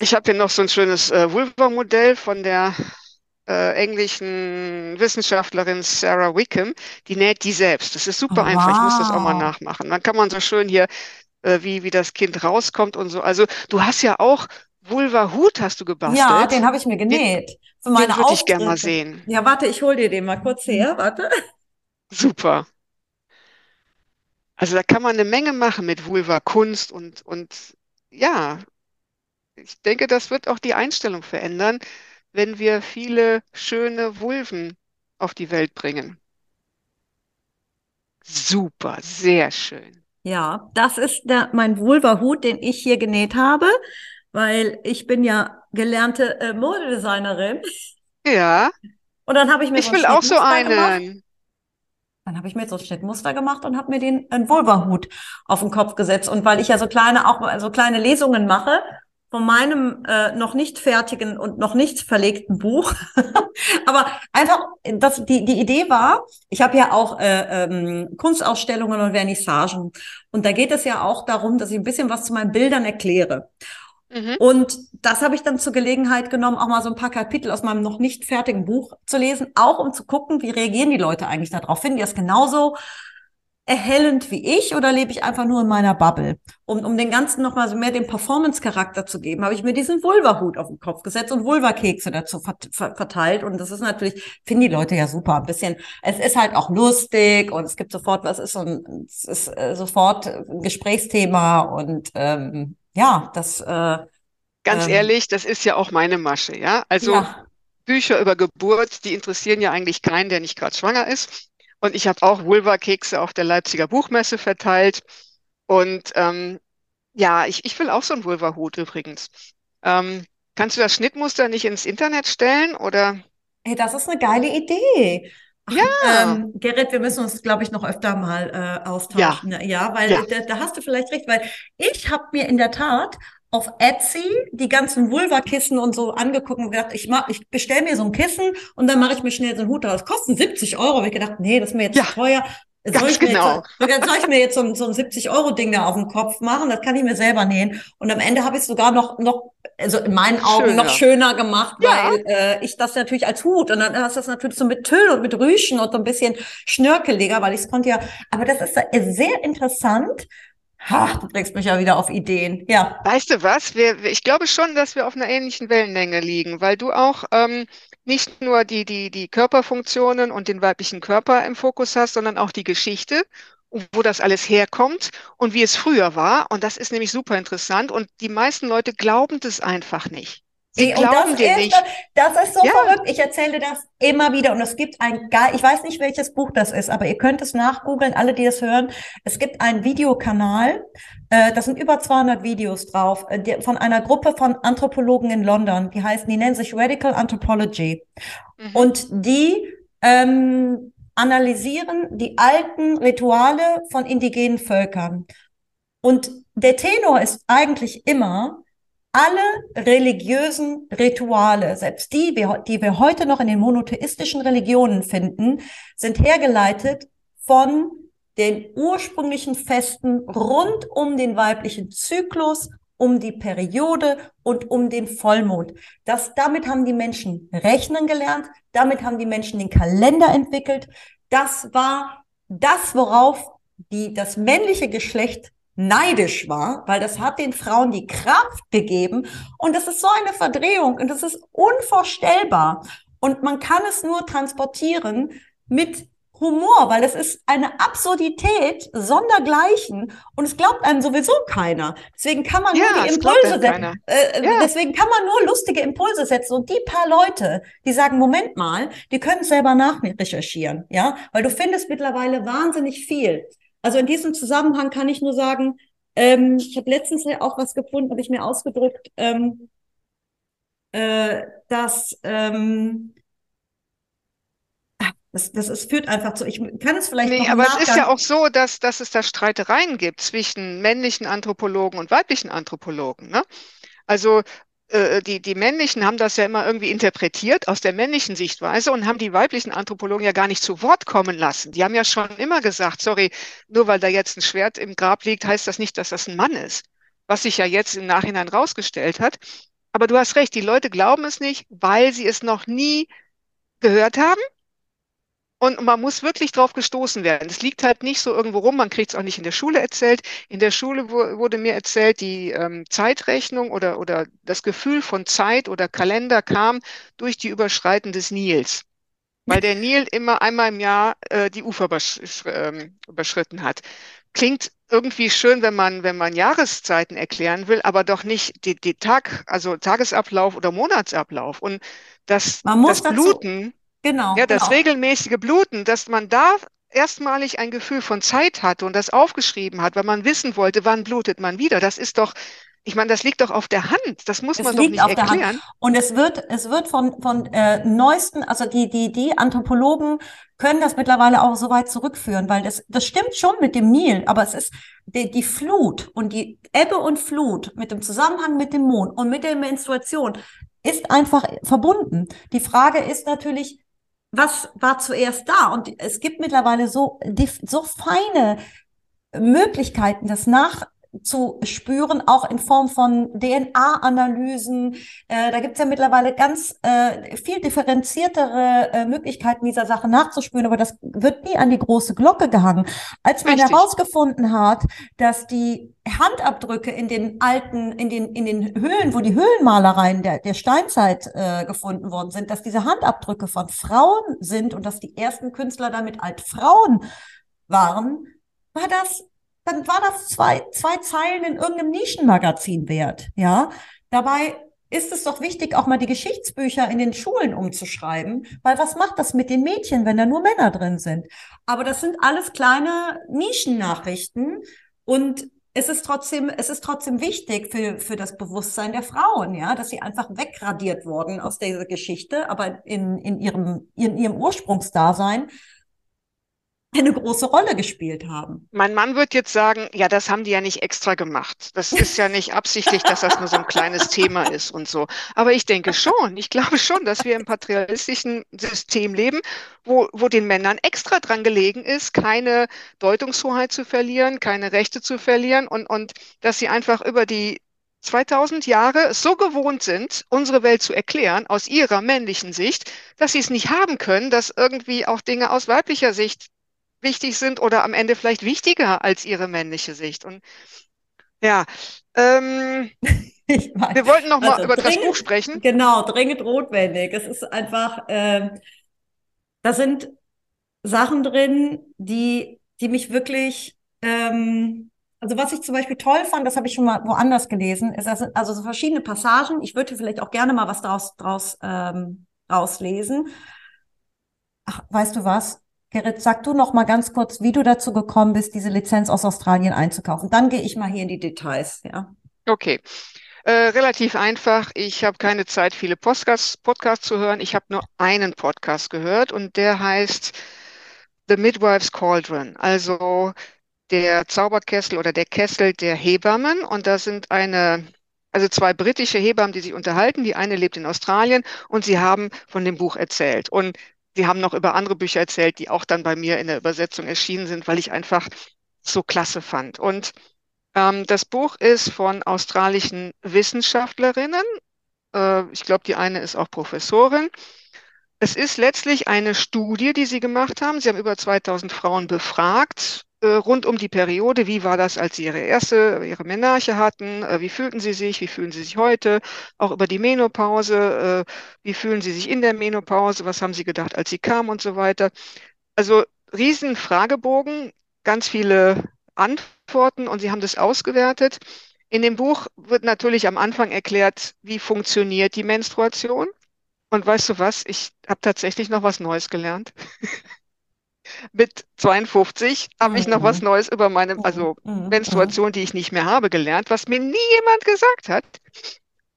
Ich habe hier noch so ein schönes äh, Vulva-Modell von der äh, englischen Wissenschaftlerin Sarah Wickham. Die näht die selbst. Das ist super einfach. Ich muss das auch mal Wow. nachmachen. Dann kann man so schön hier, äh, wie, wie das Kind rauskommt und so. Also du hast ja auch Vulva-Hut hast du Ja, gebastelt. den habe ich mir Den, genäht für meine den würde ich gerne mal sehen. Ja, warte, ich hol dir den mal kurz her. Warte. Super. Also da kann man eine Menge machen mit Vulva-Kunst und, und ja, ich denke, das wird auch die Einstellung verändern, wenn wir viele schöne Vulven auf die Welt bringen. Super, sehr schön. Ja, das ist der, mein Vulva-Hut, den ich hier genäht habe, weil ich bin ja gelernte äh, Modedesignerin. Ja, Und dann habe ich mir so ich ein will auch so Schnittmuster gemacht. einen. Dann habe ich mir so ein Schnittmuster gemacht und habe mir den einen Vulva-Hut auf den Kopf gesetzt. Und weil ich ja so kleine, auch so kleine Lesungen mache von meinem äh, noch nicht fertigen und noch nicht verlegten Buch. <laughs> Aber einfach, das, die, die Idee war, ich habe ja auch äh, ähm, Kunstausstellungen und Vernissagen. Und da geht es ja auch darum, dass ich ein bisschen was zu meinen Bildern erkläre. Mhm. Und das habe ich dann zur Gelegenheit genommen, auch mal so ein paar Kapitel aus meinem noch nicht fertigen Buch zu lesen, auch um zu gucken, wie reagieren die Leute eigentlich darauf. Finden die das genauso erhellend wie ich oder lebe ich einfach nur in meiner Bubble? Um, um den Ganzen nochmal so mehr den Performance-Charakter zu geben, habe ich mir diesen Vulva-Hut auf den Kopf gesetzt und Vulva-Kekse dazu vert ver verteilt. Und das ist natürlich, finden die Leute ja super. Ein bisschen, es ist halt auch lustig und es gibt sofort, was ist so ein, es ist äh, sofort ein Gesprächsthema und ähm, ja, das äh, Ganz ähm, ehrlich, das ist ja auch meine Masche, ja. Also ja, Bücher über Geburt, die interessieren ja eigentlich keinen, der nicht gerade schwanger ist. Und ich habe auch Vulva-Kekse auf der Leipziger Buchmesse verteilt. Und ähm, ja, ich, ich will auch so einen Vulva-Hut übrigens. Ähm, kannst du das Schnittmuster nicht ins Internet stellen oder? hey, das ist eine geile Idee. Ja, ähm, Gerrit, wir müssen uns, glaube ich, noch öfter mal äh, ja, austauschen. Ja, weil ja, da, da hast du vielleicht recht, weil ich habe mir in der Tat auf Etsy die ganzen Vulva-Kissen und so angeguckt und gedacht, ich mach, ich bestelle mir so ein Kissen und dann mache ich mir schnell so einen Hut draus. Kosten 70 Euro. Hab ich gedacht, nee, das ist mir jetzt ja, zu teuer. Soll ich mir jetzt, so- genau. soll ich mir jetzt so ein, so ein 70-Euro-Ding da auf den Kopf machen? Das kann ich mir selber nähen. Und am Ende habe ich es sogar noch, noch, also in meinen Augen noch Schöner. schöner gemacht, Ja, weil äh, ich das natürlich als Hut und dann hast du das natürlich so mit Tüll und mit Rüschen und so ein bisschen schnörkeliger, weil ich es konnte ja, aber das ist sehr interessant. Ha, du bringst mich ja wieder auf Ideen. Ja. weißt du was? Wir, ich glaube schon, dass wir auf einer ähnlichen Wellenlänge liegen, weil du auch ähm, nicht nur die, die, die Körperfunktionen und den weiblichen Körper im Fokus hast, sondern auch die Geschichte wo das alles herkommt und wie es früher war. Und das ist nämlich super interessant. Und die meisten Leute glauben das einfach nicht. Ey, Und das glauben dir ist, nicht. das ist so Ja, verrückt. Ich erzähle das immer wieder. Und es gibt ein geil, ich weiß nicht, welches Buch das ist, aber ihr könnt es nachgoogeln, alle, die es hören. Es gibt einen Videokanal, äh, da sind über 200 Videos drauf, äh, die, von einer Gruppe von Anthropologen in London. Die heißen, die nennen sich Radical Anthropology. mhm. Und die ähm, analysieren die alten Rituale von indigenen Völkern. Und der Tenor ist eigentlich immer, alle religiösen Rituale, selbst die, die wir heute noch in den monotheistischen Religionen finden, sind hergeleitet von den ursprünglichen Festen rund um den weiblichen Zyklus, um die Periode und um den Vollmond. Das, damit haben die Menschen rechnen gelernt, damit haben die Menschen den Kalender entwickelt. Das war das, worauf die, das männliche Geschlecht neidisch war, weil das hat den Frauen die Kraft gegeben und das ist so eine Verdrehung und das ist unvorstellbar und man kann es nur transportieren mit Humor, weil das ist eine Absurdität sondergleichen und es glaubt einem sowieso keiner. Deswegen kann man nur Ja, die es glaubt Impulse setzen. keiner. Äh, Ja, deswegen kann man nur lustige Impulse setzen und die paar Leute, die sagen, Moment mal, die können es selber nachrecherchieren, ja, weil du findest mittlerweile wahnsinnig viel. Also in diesem Zusammenhang kann ich nur sagen, ähm, ich habe letztens auch was gefunden, habe ich mir ausgedrückt, ähm, äh, dass ähm, das, das ist, führt einfach zu, ich kann es vielleicht nee, aber es ist ja Nachgang. auch so, dass, dass es da Streitereien gibt zwischen männlichen Anthropologen und weiblichen Anthropologen, ne? Also äh, die, die männlichen haben das ja immer irgendwie interpretiert aus der männlichen Sichtweise und haben die weiblichen Anthropologen ja gar nicht zu Wort kommen lassen. Die haben ja schon immer gesagt, sorry, nur weil da jetzt ein Schwert im Grab liegt, heißt das nicht, dass das ein Mann ist. Was sich ja jetzt im Nachhinein rausgestellt hat. Aber du hast recht, die Leute glauben es nicht, weil sie es noch nie gehört haben Und man muss wirklich drauf gestoßen werden. Es liegt halt nicht so irgendwo rum, man kriegt es auch nicht in der Schule erzählt. In der Schule wurde mir erzählt, die ähm, Zeitrechnung oder, oder das Gefühl von Zeit oder Kalender kam durch die Überschreiten des Nils. Weil der Nil immer einmal im Jahr äh, die Ufer ähm, überschritten hat. Klingt irgendwie schön, wenn man, wenn man Jahreszeiten erklären will, aber doch nicht die, die Tag, also Tagesablauf oder Monatsablauf. Und das, Man muss das dazu, Bluten, genau, ja, das genau. regelmäßige Bluten, dass man da erstmalig ein Gefühl von Zeit hatte und das aufgeschrieben hat, weil man wissen wollte, wann blutet man wieder. Das ist doch, ich meine, das liegt doch auf der Hand. Das muss Es man doch liegt nicht auf der Hand. erklären. Und es wird, es wird von, von äh, neuesten, also die, die, die Anthropologen können das mittlerweile auch so weit zurückführen, weil das, das stimmt schon mit dem Nil, aber es ist die, die Flut und die Ebbe und Flut mit dem Zusammenhang mit dem Mond und mit der Menstruation ist einfach verbunden. Die Frage ist natürlich, was war zuerst da? Und es gibt mittlerweile so, so feine Möglichkeiten, das nachzuspüren, auch in Form von DNA-Analysen. Äh, da gibt es ja mittlerweile ganz äh, viel differenziertere äh, Möglichkeiten, dieser Sache nachzuspüren, aber das wird nie an die große Glocke gehangen. Als man Richtig. herausgefunden hat, dass die Handabdrücke in den alten, in den, in den Höhlen, wo die Höhlenmalereien der, der Steinzeit äh, gefunden worden sind, dass diese Handabdrücke von Frauen sind und dass die ersten Künstler damit Altfrauen waren, war das, dann war das zwei, zwei Zeilen in irgendeinem Nischenmagazin wert, ja. Dabei ist es doch wichtig, auch mal die Geschichtsbücher in den Schulen umzuschreiben, weil was macht das mit den Mädchen, wenn da nur Männer drin sind? Aber das sind alles kleine Nischennachrichten und es ist trotzdem, es ist trotzdem wichtig für, für das Bewusstsein der Frauen, ja, dass sie einfach wegradiert wurden aus dieser Geschichte, aber in, in ihrem, in ihrem Ursprungsdasein eine große Rolle gespielt haben. Mein Mann wird jetzt sagen, ja, das haben die ja nicht extra gemacht. Das ist ja nicht absichtlich, dass das nur so ein kleines Thema ist und so. Aber ich denke schon, ich glaube schon, dass wir im patriarchalistischen System leben, wo, wo den Männern extra dran gelegen ist, keine Deutungshoheit zu verlieren, keine Rechte zu verlieren und, und dass sie einfach über die 2000 Jahre so gewohnt sind, unsere Welt zu erklären aus ihrer männlichen Sicht, dass sie es nicht haben können, dass irgendwie auch Dinge aus weiblicher Sicht wichtig sind oder am Ende vielleicht wichtiger als ihre männliche Sicht. Und ja, ähm, <laughs> meine, wir wollten noch mal also über das dringend, Buch sprechen. genau, dringend notwendig. Es ist einfach, ähm, da sind Sachen drin, die, die mich wirklich, ähm, also was ich zum Beispiel toll fand, das habe ich schon mal woanders gelesen, ist das, also so verschiedene Passagen. Ich würde vielleicht auch gerne mal was draus, draus, ähm, rauslesen. Ach, weißt du was? Gerrit, sag du noch mal ganz kurz, wie du dazu gekommen bist, diese Lizenz aus Australien einzukaufen. Dann gehe ich mal hier in die Details, ja. Okay. Äh, relativ einfach. Ich habe keine Zeit, viele Podcasts, Podcasts zu hören. Ich habe nur einen Podcast gehört und der heißt The Midwife's Cauldron. Also der Zauberkessel oder der Kessel der Hebammen. Und da sind eine, also zwei britische Hebammen, die sich unterhalten. Die eine lebt in Australien und sie haben von dem Buch erzählt. Und sie haben noch über andere Bücher erzählt, die auch dann bei mir in der Übersetzung erschienen sind, weil ich einfach so klasse fand. Und ähm, das Buch ist von australischen Wissenschaftlerinnen. Äh, ich glaube, die eine ist auch Professorin. Es ist letztlich eine Studie, die sie gemacht haben. Sie haben über 2000 Frauen befragt, rund um die Periode. Wie war das, als sie ihre erste, ihre Menarche hatten? Äh, wie fühlten sie sich? Wie fühlen sie sich heute? Auch über die Menopause. Äh, wie fühlen sie sich in der Menopause? Was haben sie gedacht, als sie kamen und so weiter? Also riesen Fragebogen, ganz viele Antworten und sie haben das ausgewertet. In dem Buch wird natürlich am Anfang erklärt, wie funktioniert die Menstruation. Und weißt du was? Ich habe tatsächlich noch was Neues gelernt. <laughs> Mit 52 habe ich noch was Mhm. Neues über meine, Mhm. also Mhm. Mhm. Menstruation, die ich nicht mehr habe, gelernt, was mir nie jemand gesagt hat.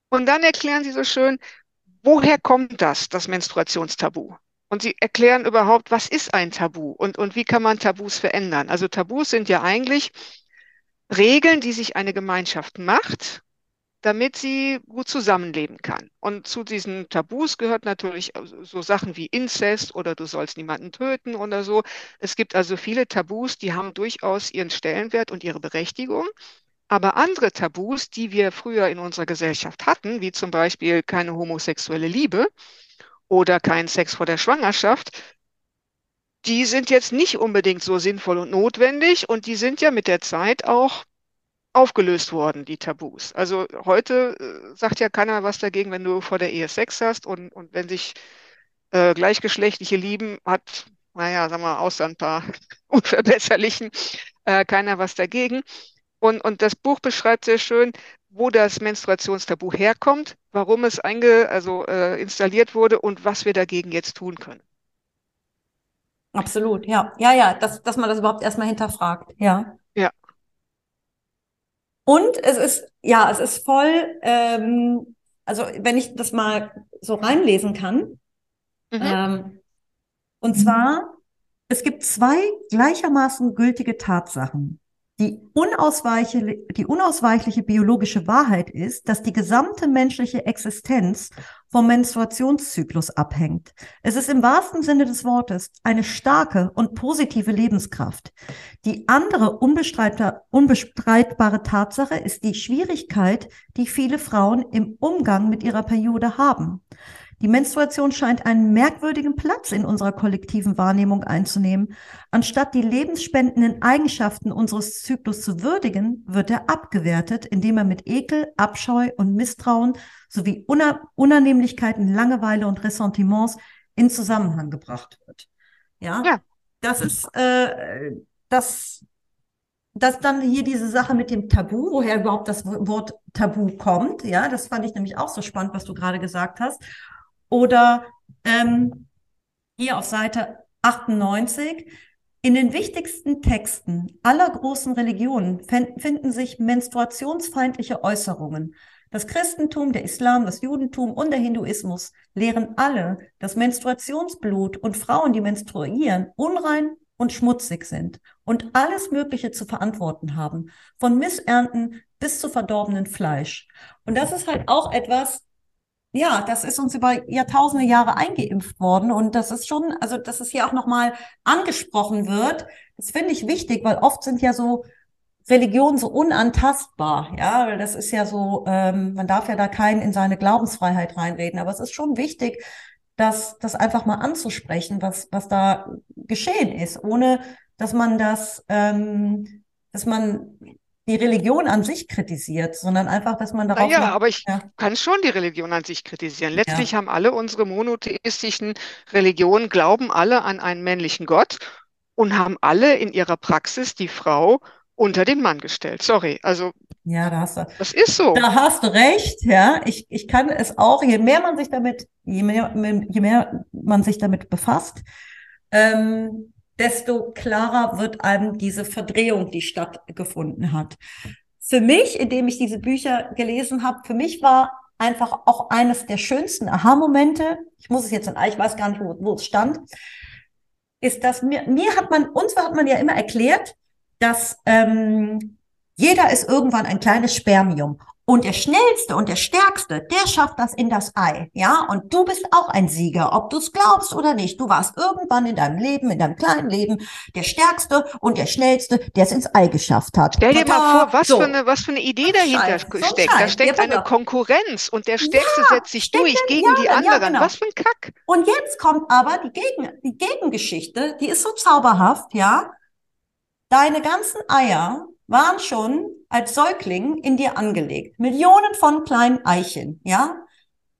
Und dann erklären sie so schön, woher kommt das, das Menstruationstabu? Und sie erklären überhaupt, was ist ein Tabu und, und wie kann man Tabus verändern? Also Tabus sind ja eigentlich Regeln, die sich eine Gemeinschaft macht, damit sie gut zusammenleben kann. Und zu diesen Tabus gehört natürlich so Sachen wie Inzest oder du sollst niemanden töten oder so. Es gibt also viele Tabus, die haben durchaus ihren Stellenwert und ihre Berechtigung. Aber andere Tabus, die wir früher in unserer Gesellschaft hatten, wie zum Beispiel keine homosexuelle Liebe oder kein Sex vor der Schwangerschaft, die sind jetzt nicht unbedingt so sinnvoll und notwendig und die sind ja mit der Zeit auch aufgelöst worden, die Tabus. Also heute äh, sagt ja keiner was dagegen, wenn du vor der Ehe Sex hast und, und wenn sich äh, gleichgeschlechtliche lieben, hat, naja, sagen wir, außer ein paar <laughs> unverbesserlichen, äh, keiner was dagegen. Und, und das Buch beschreibt sehr schön, wo das Menstruationstabu herkommt, warum es einge, also, äh, installiert wurde und was wir dagegen jetzt tun können. Absolut, ja. Ja, ja, dass, dass man das überhaupt erstmal hinterfragt, ja. Und es ist, ja, es ist voll, ähm, also wenn ich das mal so reinlesen kann, mhm. ähm, und zwar, es gibt zwei gleichermaßen gültige Tatsachen. Die unausweichliche, die unausweichliche biologische Wahrheit ist, dass die gesamte menschliche Existenz vom Menstruationszyklus abhängt. Es ist im wahrsten Sinne des Wortes eine starke und positive Lebenskraft. Die andere unbestreitbare Tatsache ist die Schwierigkeit, die viele Frauen im Umgang mit ihrer Periode haben. Die Menstruation scheint einen merkwürdigen Platz in unserer kollektiven Wahrnehmung einzunehmen. Anstatt die lebensspendenden Eigenschaften unseres Zyklus zu würdigen, wird er abgewertet, indem er mit Ekel, Abscheu und Misstrauen sowie Unannehmlichkeiten, Langeweile und Ressentiments in Zusammenhang gebracht wird. Ja, ja. das ist äh, das dass dann hier diese Sache mit dem Tabu, woher überhaupt das Wort Tabu kommt, ja, das fand ich nämlich auch so spannend, was du gerade gesagt hast. Oder ähm, hier auf Seite 98. In den wichtigsten Texten aller großen Religionen finden sich menstruationsfeindliche Äußerungen. Das Christentum, der Islam, das Judentum und der Hinduismus lehren alle, dass Menstruationsblut und Frauen, die menstruieren, unrein und schmutzig sind und alles Mögliche zu verantworten haben, von Missernten bis zu verdorbenen Fleisch. Und das ist halt auch etwas, ja, das ist uns über Jahrtausende Jahre eingeimpft worden und das ist schon, also dass es hier auch nochmal angesprochen wird, das finde ich wichtig, weil oft sind ja so Religionen so unantastbar, ja, das ist ja so, ähm, man darf ja da keinen in seine Glaubensfreiheit reinreden, aber es ist schon wichtig, das, das einfach mal anzusprechen, was, was da geschehen ist, ohne dass man das, ähm, dass man die Religion an sich kritisiert, sondern einfach, dass man darauf. Ja, aber ich ja. kann schon die Religion an sich kritisieren. Letztlich ja. haben alle unsere monotheistischen Religionen, glauben alle an einen männlichen Gott und haben alle in ihrer Praxis die Frau unter den Mann gestellt. Sorry, also. Ja, da hast du. Das ist so. Da hast du recht, ja. Ich, ich kann es auch, je mehr man sich damit, je mehr, je mehr man sich damit befasst, ähm, desto klarer wird einem diese Verdrehung, die stattgefunden hat. Für mich, indem ich diese Bücher gelesen habe, für mich war einfach auch eines der schönsten Aha-Momente, ich muss es jetzt, ich weiß gar nicht, wo, wo es stand, ist, dass mir, mir hat man, uns hat man ja immer erklärt, dass ähm, jeder ist irgendwann ein kleines Spermium. Und der Schnellste und der Stärkste, der schafft das in das Ei. Ja, und du bist auch ein Sieger, ob du es glaubst oder nicht. Du warst irgendwann in deinem Leben, in deinem kleinen Leben, der Stärkste und der Schnellste, der es ins Ei geschafft hat. Stell dir mal vor, was, so. für, eine, was für eine Idee dahinter Scheiß, steckt. So da steckt ja, eine Konkurrenz und der Stärkste ja, setzt sich durch gegen ja, die anderen. Genau. Was für ein Kack. Und jetzt kommt aber die, gegen, die Gegengeschichte, die ist so zauberhaft, ja. Deine ganzen Eier waren schon als Säugling in dir angelegt. Millionen von kleinen Eichen, ja?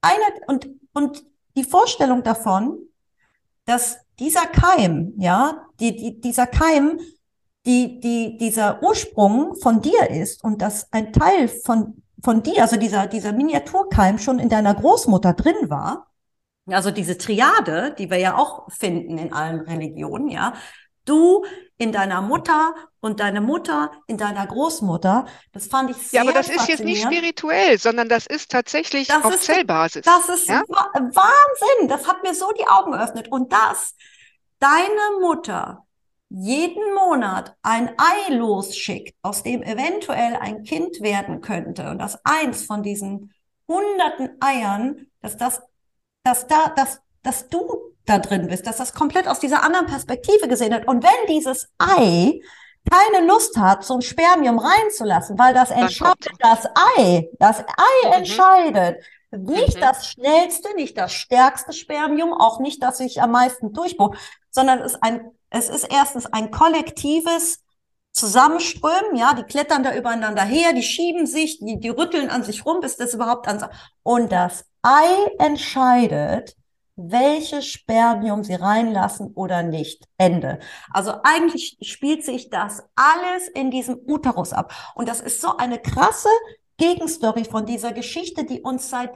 Eine, und, und die Vorstellung davon, dass dieser Keim, ja, die, die, dieser Keim, die, die, dieser Ursprung von dir ist und dass ein Teil von, von dir, also dieser, dieser Miniaturkeim schon in deiner Großmutter drin war, also diese Triade, die wir ja auch finden in allen Religionen, ja, Du in deiner Mutter und deine Mutter in deiner Großmutter. Das fand ich sehr Ja, aber das ist jetzt nicht spirituell, sondern das ist tatsächlich das auf ist, Zellbasis. Das ist ja? Wahnsinn. Das hat mir so die Augen geöffnet. Und dass deine Mutter jeden Monat ein Ei losschickt, aus dem eventuell ein Kind werden könnte und dass eins von diesen hunderten Eiern, dass das, dass da, dass, dass du da drin bist, dass das komplett aus dieser anderen Perspektive gesehen wird. Und wenn dieses Ei keine Lust hat, so ein Spermium reinzulassen, weil das entscheidet das Ei, das Ei mhm. entscheidet, Nicht mhm. das schnellste, nicht das stärkste Spermium, auch nicht das sich am meisten durchbohrt, sondern es ist ein, es ist erstens ein kollektives Zusammenströmen, ja, die klettern da übereinander her, die schieben sich, die, die rütteln an sich rum, bis das überhaupt an. Und das Ei entscheidet, welches Spermium sie reinlassen oder nicht. Ende. Also eigentlich spielt sich das alles in diesem Uterus ab. Und das ist so eine krasse Gegenstory von dieser Geschichte, die uns seit,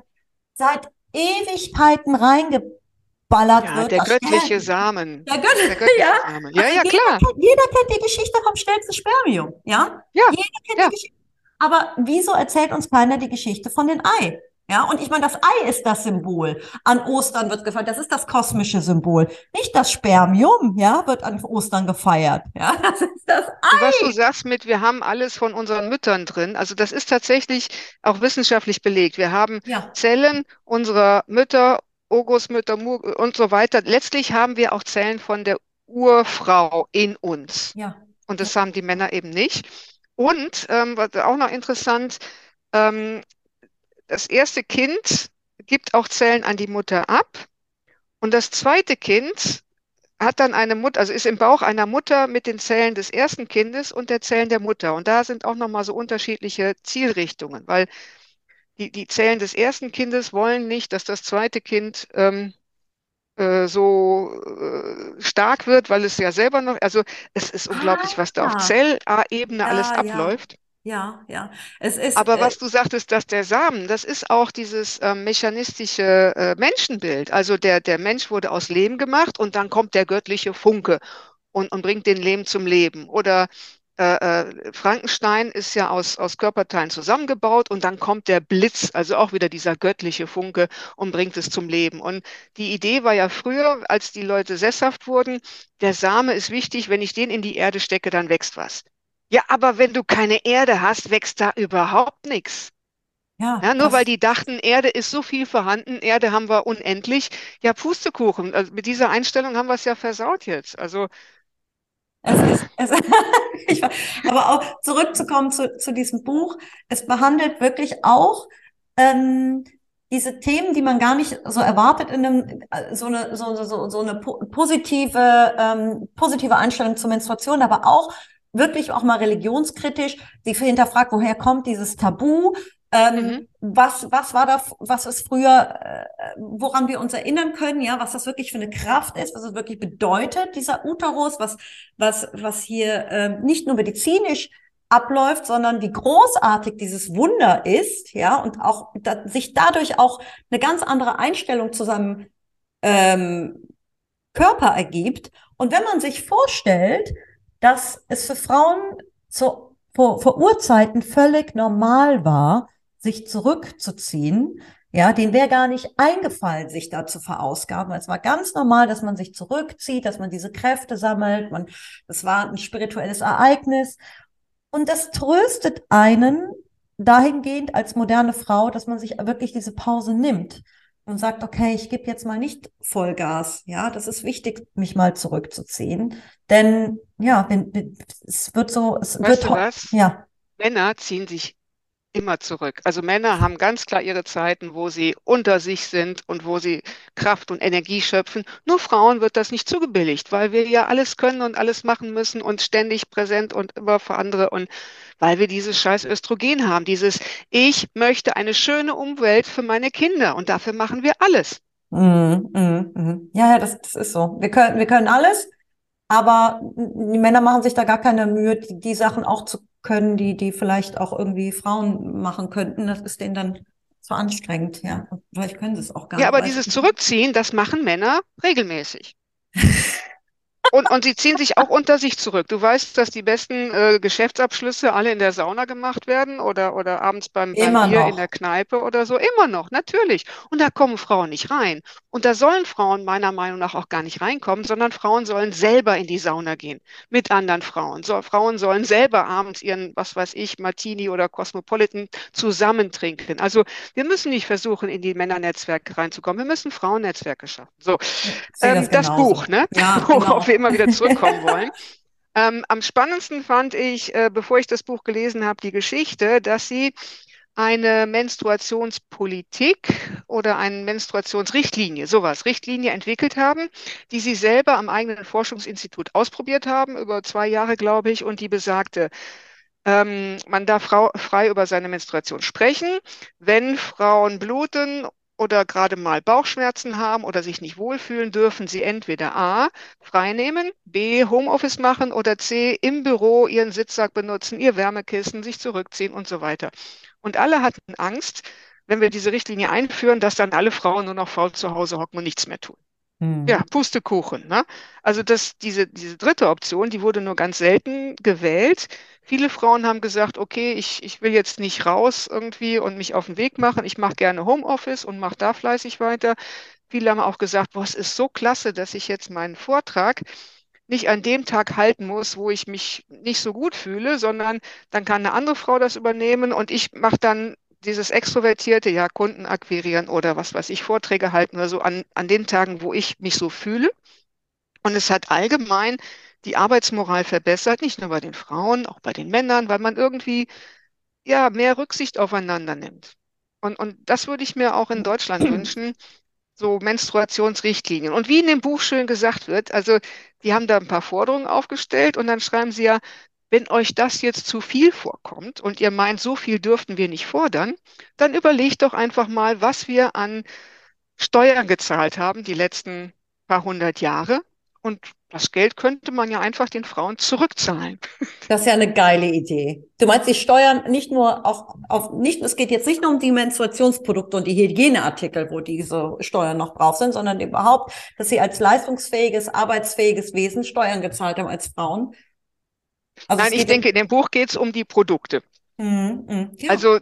seit Ewigkeiten reingeballert ja, wird. Der göttliche Samen. Der, Gött der göttliche ja. Samen. Ja, also ja, jeder klar. Kennt, jeder kennt die Geschichte vom schnellsten Spermium. Ja? Ja. Jeder kennt ja. die Geschichte. Aber wieso erzählt uns keiner die Geschichte von den Ei? Ja, und ich meine, das Ei ist das Symbol. An Ostern wird gefeiert. Das ist das kosmische Symbol. Nicht das Spermium, ja, wird an Ostern gefeiert. Ja, <laughs> das ist das Ei. Was du sagst mit, wir haben alles von unseren Müttern drin. Also das ist tatsächlich auch wissenschaftlich belegt. Wir haben ja. Zellen unserer Mütter, Urgroßmütter und so weiter. Letztlich haben wir auch Zellen von der Urfrau in uns. Ja. Und das haben die Männer eben nicht. Und ähm, was auch noch interessant, ähm, das erste Kind gibt auch Zellen an die Mutter ab und das zweite Kind hat dann eine Mutter, also ist im Bauch einer Mutter mit den Zellen des ersten Kindes und der Zellen der Mutter. Und da sind auch nochmal so unterschiedliche Zielrichtungen, weil die, die Zellen des ersten Kindes wollen nicht, dass das zweite Kind ähm, äh, so äh, stark wird, weil es ja selber noch, also es ist unglaublich, was da auf ah. Zellebene ja, alles abläuft. Ja. Ja, ja. Es ist, Aber was äh, du sagtest, dass der Samen, das ist auch dieses äh, mechanistische äh, Menschenbild. Also der, der Mensch wurde aus Lehm gemacht und dann kommt der göttliche Funke und, und bringt den Lehm zum Leben. Oder äh, äh, Frankenstein ist ja aus, aus Körperteilen zusammengebaut und dann kommt der Blitz, also auch wieder dieser göttliche Funke und bringt es zum Leben. Und die Idee war ja früher, als die Leute sesshaft wurden, der Same ist wichtig, wenn ich den in die Erde stecke, dann wächst was. Ja, aber wenn du keine Erde hast, wächst da überhaupt nichts. Ja, ja, nur weil die dachten, Erde ist so viel vorhanden, Erde haben wir unendlich. Ja, Pustekuchen. Also mit dieser Einstellung haben wir es ja versaut jetzt. Also es ist, es, <laughs> ich, aber auch zurückzukommen zu, zu diesem Buch, es behandelt wirklich auch ähm, diese Themen, die man gar nicht so erwartet in einem so eine so, so, so eine positive ähm, positive Einstellung zur Menstruation, aber auch wirklich auch mal religionskritisch. Sie hinterfragt, woher kommt dieses Tabu? Ähm, mhm. Was, was war da, was ist früher, äh, woran wir uns erinnern können, ja, was das wirklich für eine Kraft ist, was es wirklich bedeutet, dieser Uterus, was, was, was hier äh, nicht nur medizinisch abläuft, sondern wie großartig dieses Wunder ist, ja, und auch da, sich dadurch auch eine ganz andere Einstellung zu seinem ähm, Körper ergibt. Und wenn man sich vorstellt, dass es für Frauen zu, vor, vor Urzeiten völlig normal war, sich zurückzuziehen. Ja, denen wäre gar nicht eingefallen, sich da zu verausgaben. Es war ganz normal, dass man sich zurückzieht, dass man diese Kräfte sammelt. Man, das war ein spirituelles Ereignis. Und das tröstet einen dahingehend als moderne Frau, dass man sich wirklich diese Pause nimmt und sagt, okay, ich gebe jetzt mal nicht Vollgas. Ja, das ist wichtig, mich mal zurückzuziehen. Denn ja, wenn, es wird so, es weißt wird, was? ja. Männer ziehen sich immer zurück. Also Männer haben ganz klar ihre Zeiten, wo sie unter sich sind und wo sie Kraft und Energie schöpfen. Nur Frauen wird das nicht zugebilligt, weil wir ja alles können und alles machen müssen und ständig präsent und immer für andere und weil wir dieses scheiß Östrogen haben, dieses ich möchte eine schöne Umwelt für meine Kinder und dafür machen wir alles. Mm, mm, mm. Ja, ja, das, das ist so. Wir können, wir können alles, aber die Männer machen sich da gar keine Mühe, die, die Sachen auch zu können, die, die vielleicht auch irgendwie Frauen machen könnten. Das ist denen dann zu anstrengend, ja. Vielleicht können sie es auch gar nicht. Ja, aber dieses Zurückziehen, das machen Männer regelmäßig. <laughs> Und, und sie ziehen sich auch unter sich zurück. Du weißt, dass die besten äh, Geschäftsabschlüsse alle in der Sauna gemacht werden oder, oder abends beim, beim Bier in der Kneipe oder so. Immer noch, natürlich. Und da kommen Frauen nicht rein. Und da sollen Frauen meiner Meinung nach auch gar nicht reinkommen, sondern Frauen sollen selber in die Sauna gehen mit anderen Frauen. So, Frauen sollen selber abends ihren, was weiß ich, Martini oder Cosmopolitan zusammen trinken. Also wir müssen nicht versuchen, in die Männernetzwerke reinzukommen. Wir müssen Frauennetzwerke schaffen. So, ähm, das, das Buch, ne? Ja, <laughs> genau wir immer wieder zurückkommen <laughs> wollen. Ähm, am spannendsten fand ich, äh, bevor ich das Buch gelesen habe, die Geschichte, dass sie eine Menstruationspolitik oder eine Menstruationsrichtlinie, sowas, Richtlinie entwickelt haben, die sie selber am eigenen Forschungsinstitut ausprobiert haben, über zwei Jahre, glaube ich, und die besagte, ähm, man darf frei über seine Menstruation sprechen, wenn Frauen bluten oder gerade mal Bauchschmerzen haben oder sich nicht wohlfühlen, dürfen sie entweder A, freinehmen, B, Homeoffice machen oder C, im Büro ihren Sitzsack benutzen, ihr Wärmekissen, sich zurückziehen und so weiter. Und alle hatten Angst, wenn wir diese Richtlinie einführen, dass dann alle Frauen nur noch faul zu Hause hocken und nichts mehr tun. Mhm. Ja, Pustekuchen. Ne? Also das, diese, diese dritte Option, die wurde nur ganz selten gewählt. Viele Frauen haben gesagt, okay, ich, ich will jetzt nicht raus irgendwie und mich auf den Weg machen. Ich mache gerne Homeoffice und mache da fleißig weiter. Viele haben auch gesagt, boah, es ist so klasse, dass ich jetzt meinen Vortrag nicht an dem Tag halten muss, wo ich mich nicht so gut fühle, sondern dann kann eine andere Frau das übernehmen und ich mache dann dieses extrovertierte, ja, Kunden akquirieren oder was weiß ich, Vorträge halten oder so an, an den Tagen, wo ich mich so fühle. Und es hat allgemein die Arbeitsmoral verbessert, nicht nur bei den Frauen, auch bei den Männern, weil man irgendwie ja mehr Rücksicht aufeinander nimmt. Und, und das würde ich mir auch in Deutschland <clears throat> wünschen, so Menstruationsrichtlinien. Und wie in dem Buch schön gesagt wird, also die haben da ein paar Forderungen aufgestellt und dann schreiben sie ja, wenn euch das jetzt zu viel vorkommt und ihr meint, so viel dürften wir nicht fordern, dann überlegt doch einfach mal, was wir an Steuern gezahlt haben die letzten paar hundert Jahre. Und das Geld könnte man ja einfach den Frauen zurückzahlen. <laughs> Das ist ja eine geile Idee. Du meinst, die Steuern nicht nur auf, auf nicht, es geht jetzt nicht nur um die Menstruationsprodukte und die Hygieneartikel, wo diese Steuern noch drauf sind, sondern überhaupt, dass sie als leistungsfähiges, arbeitsfähiges Wesen Steuern gezahlt haben als Frauen. Also Nein, ich denke, in dem Buch geht es um die Produkte. Mhm, mh, ja. Also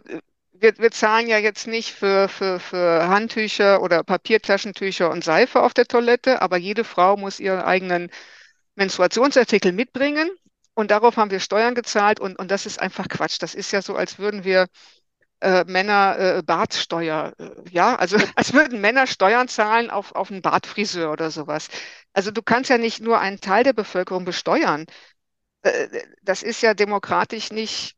wir, wir zahlen ja jetzt nicht für, für, für Handtücher oder Papiertaschentücher und Seife auf der Toilette, aber jede Frau muss ihren eigenen Menstruationsartikel mitbringen. Und darauf haben wir Steuern gezahlt und, und das ist einfach Quatsch. Das ist ja so, als würden wir äh, Männer äh, Bartsteuer, äh, ja, also <laughs> als würden Männer Steuern zahlen auf, auf einen Bartfriseur oder sowas. Also du kannst ja nicht nur einen Teil der Bevölkerung besteuern. Äh, das ist ja demokratisch nicht,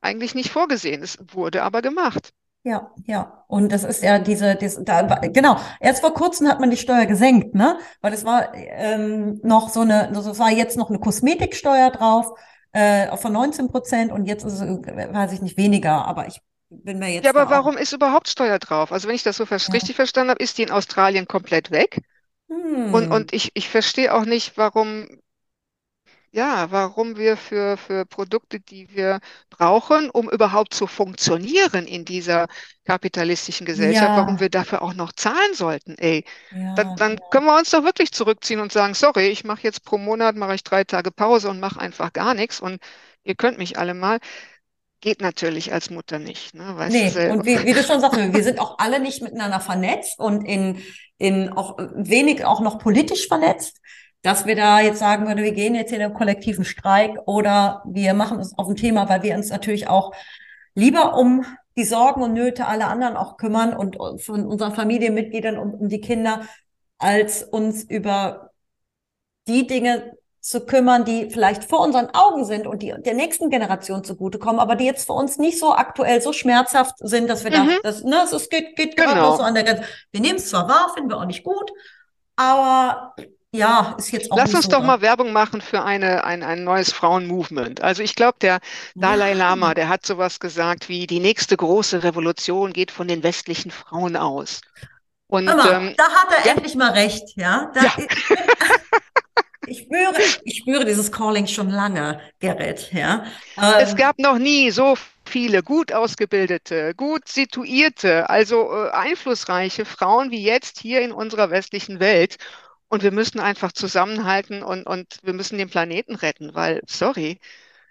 eigentlich nicht vorgesehen. Es wurde aber gemacht. Ja, ja. Und das ist ja diese, diese da, genau. Erst vor kurzem hat man die Steuer gesenkt, ne? Weil es war ähm, noch so eine, also es war jetzt noch eine Kosmetiksteuer drauf äh, von 19 Prozent und jetzt ist es, weiß ich nicht, weniger. Aber ich bin mir jetzt. Ja, aber warum ist überhaupt Steuer drauf? Also wenn ich das so ja. richtig verstanden habe, ist die in Australien komplett weg. Hm. Und, und ich, ich verstehe auch nicht, warum ja, warum wir für, für Produkte, die wir brauchen, um überhaupt zu funktionieren in dieser kapitalistischen Gesellschaft, ja. warum wir dafür auch noch zahlen sollten, ey. Ja, dann, dann können wir uns doch wirklich zurückziehen und sagen, sorry, ich mache jetzt pro Monat, mache ich drei Tage Pause und mache einfach gar nichts und ihr könnt mich alle mal. Geht natürlich als Mutter nicht, ne? Weißt nee, du und wie, wie, du schon sagst, wir sind auch alle nicht miteinander vernetzt und in, in auch wenig auch noch politisch vernetzt dass wir da jetzt sagen würden, wir gehen jetzt in den kollektiven Streik oder wir machen es auf ein Thema, weil wir uns natürlich auch lieber um die Sorgen und Nöte aller anderen auch kümmern und von unseren Familienmitgliedern und um die Kinder, als uns über die Dinge zu kümmern, die vielleicht vor unseren Augen sind und die der nächsten Generation zugutekommen, aber die jetzt für uns nicht so aktuell so schmerzhaft sind, dass wir mhm. da, das, ne, es geht, geht genau. gerade so an der Grenze. Wir nehmen es zwar wahr, finden wir auch nicht gut, aber ja, ist jetzt auch Lass uns so, doch mal Werbung machen für eine, ein, ein neues Frauenmovement. Also ich glaube, der Dalai. Lama, der hat sowas gesagt wie, die nächste große Revolution geht von den westlichen Frauen aus. Und, Aber, ähm, da hat er ja. endlich mal recht, ja. Da, ja. <laughs> ich spüre, ich spüre dieses Calling schon lange, Gerrit, ja. Es ähm, gab noch nie so viele gut ausgebildete, gut situierte, also äh, einflussreiche Frauen wie jetzt hier in unserer westlichen Welt. Und wir müssen einfach zusammenhalten und, und wir müssen den Planeten retten, weil, sorry,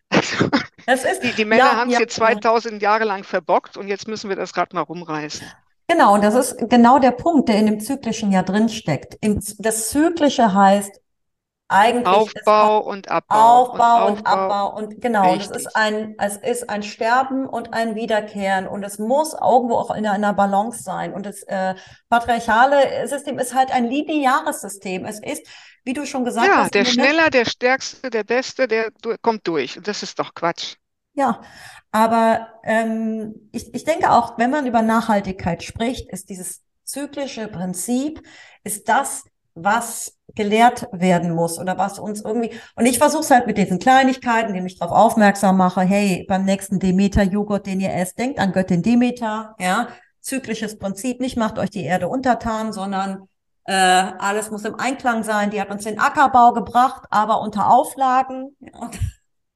<laughs> also, ist, die, die, Männer ja, haben es ja, jetzt 2000 ja. Jahre lang verbockt und jetzt müssen wir das Rad mal rumreißen. Genau, und das ist genau der Punkt, der in dem Zyklischen ja drinsteckt. Das Zyklische heißt, eigentlich Aufbau und Abbau. Aufbau und, und Abbau. Und genau, Richtig. das ist ein, es ist ein Sterben und ein Wiederkehren. Und es muss irgendwo auch in einer Balance sein. Und das äh, patriarchale System ist halt ein lineares System. Es ist, wie du schon gesagt ja, hast. Ja, der schneller, der stärkste, der beste, der kommt durch. Und das ist doch Quatsch. ja. Aber ähm, ich, ich denke auch, wenn man über Nachhaltigkeit spricht, ist dieses zyklische Prinzip, ist das, was gelehrt werden muss oder was uns irgendwie. Und ich versuche es halt mit diesen Kleinigkeiten, indem ich darauf aufmerksam mache, hey, beim nächsten Demeter-Joghurt, den ihr esst, denkt an Göttin Demeter, ja, zyklisches Prinzip, nicht macht euch die Erde untertan, sondern äh, alles muss im Einklang sein. Die hat uns den Ackerbau gebracht, aber unter Auflagen. Ja.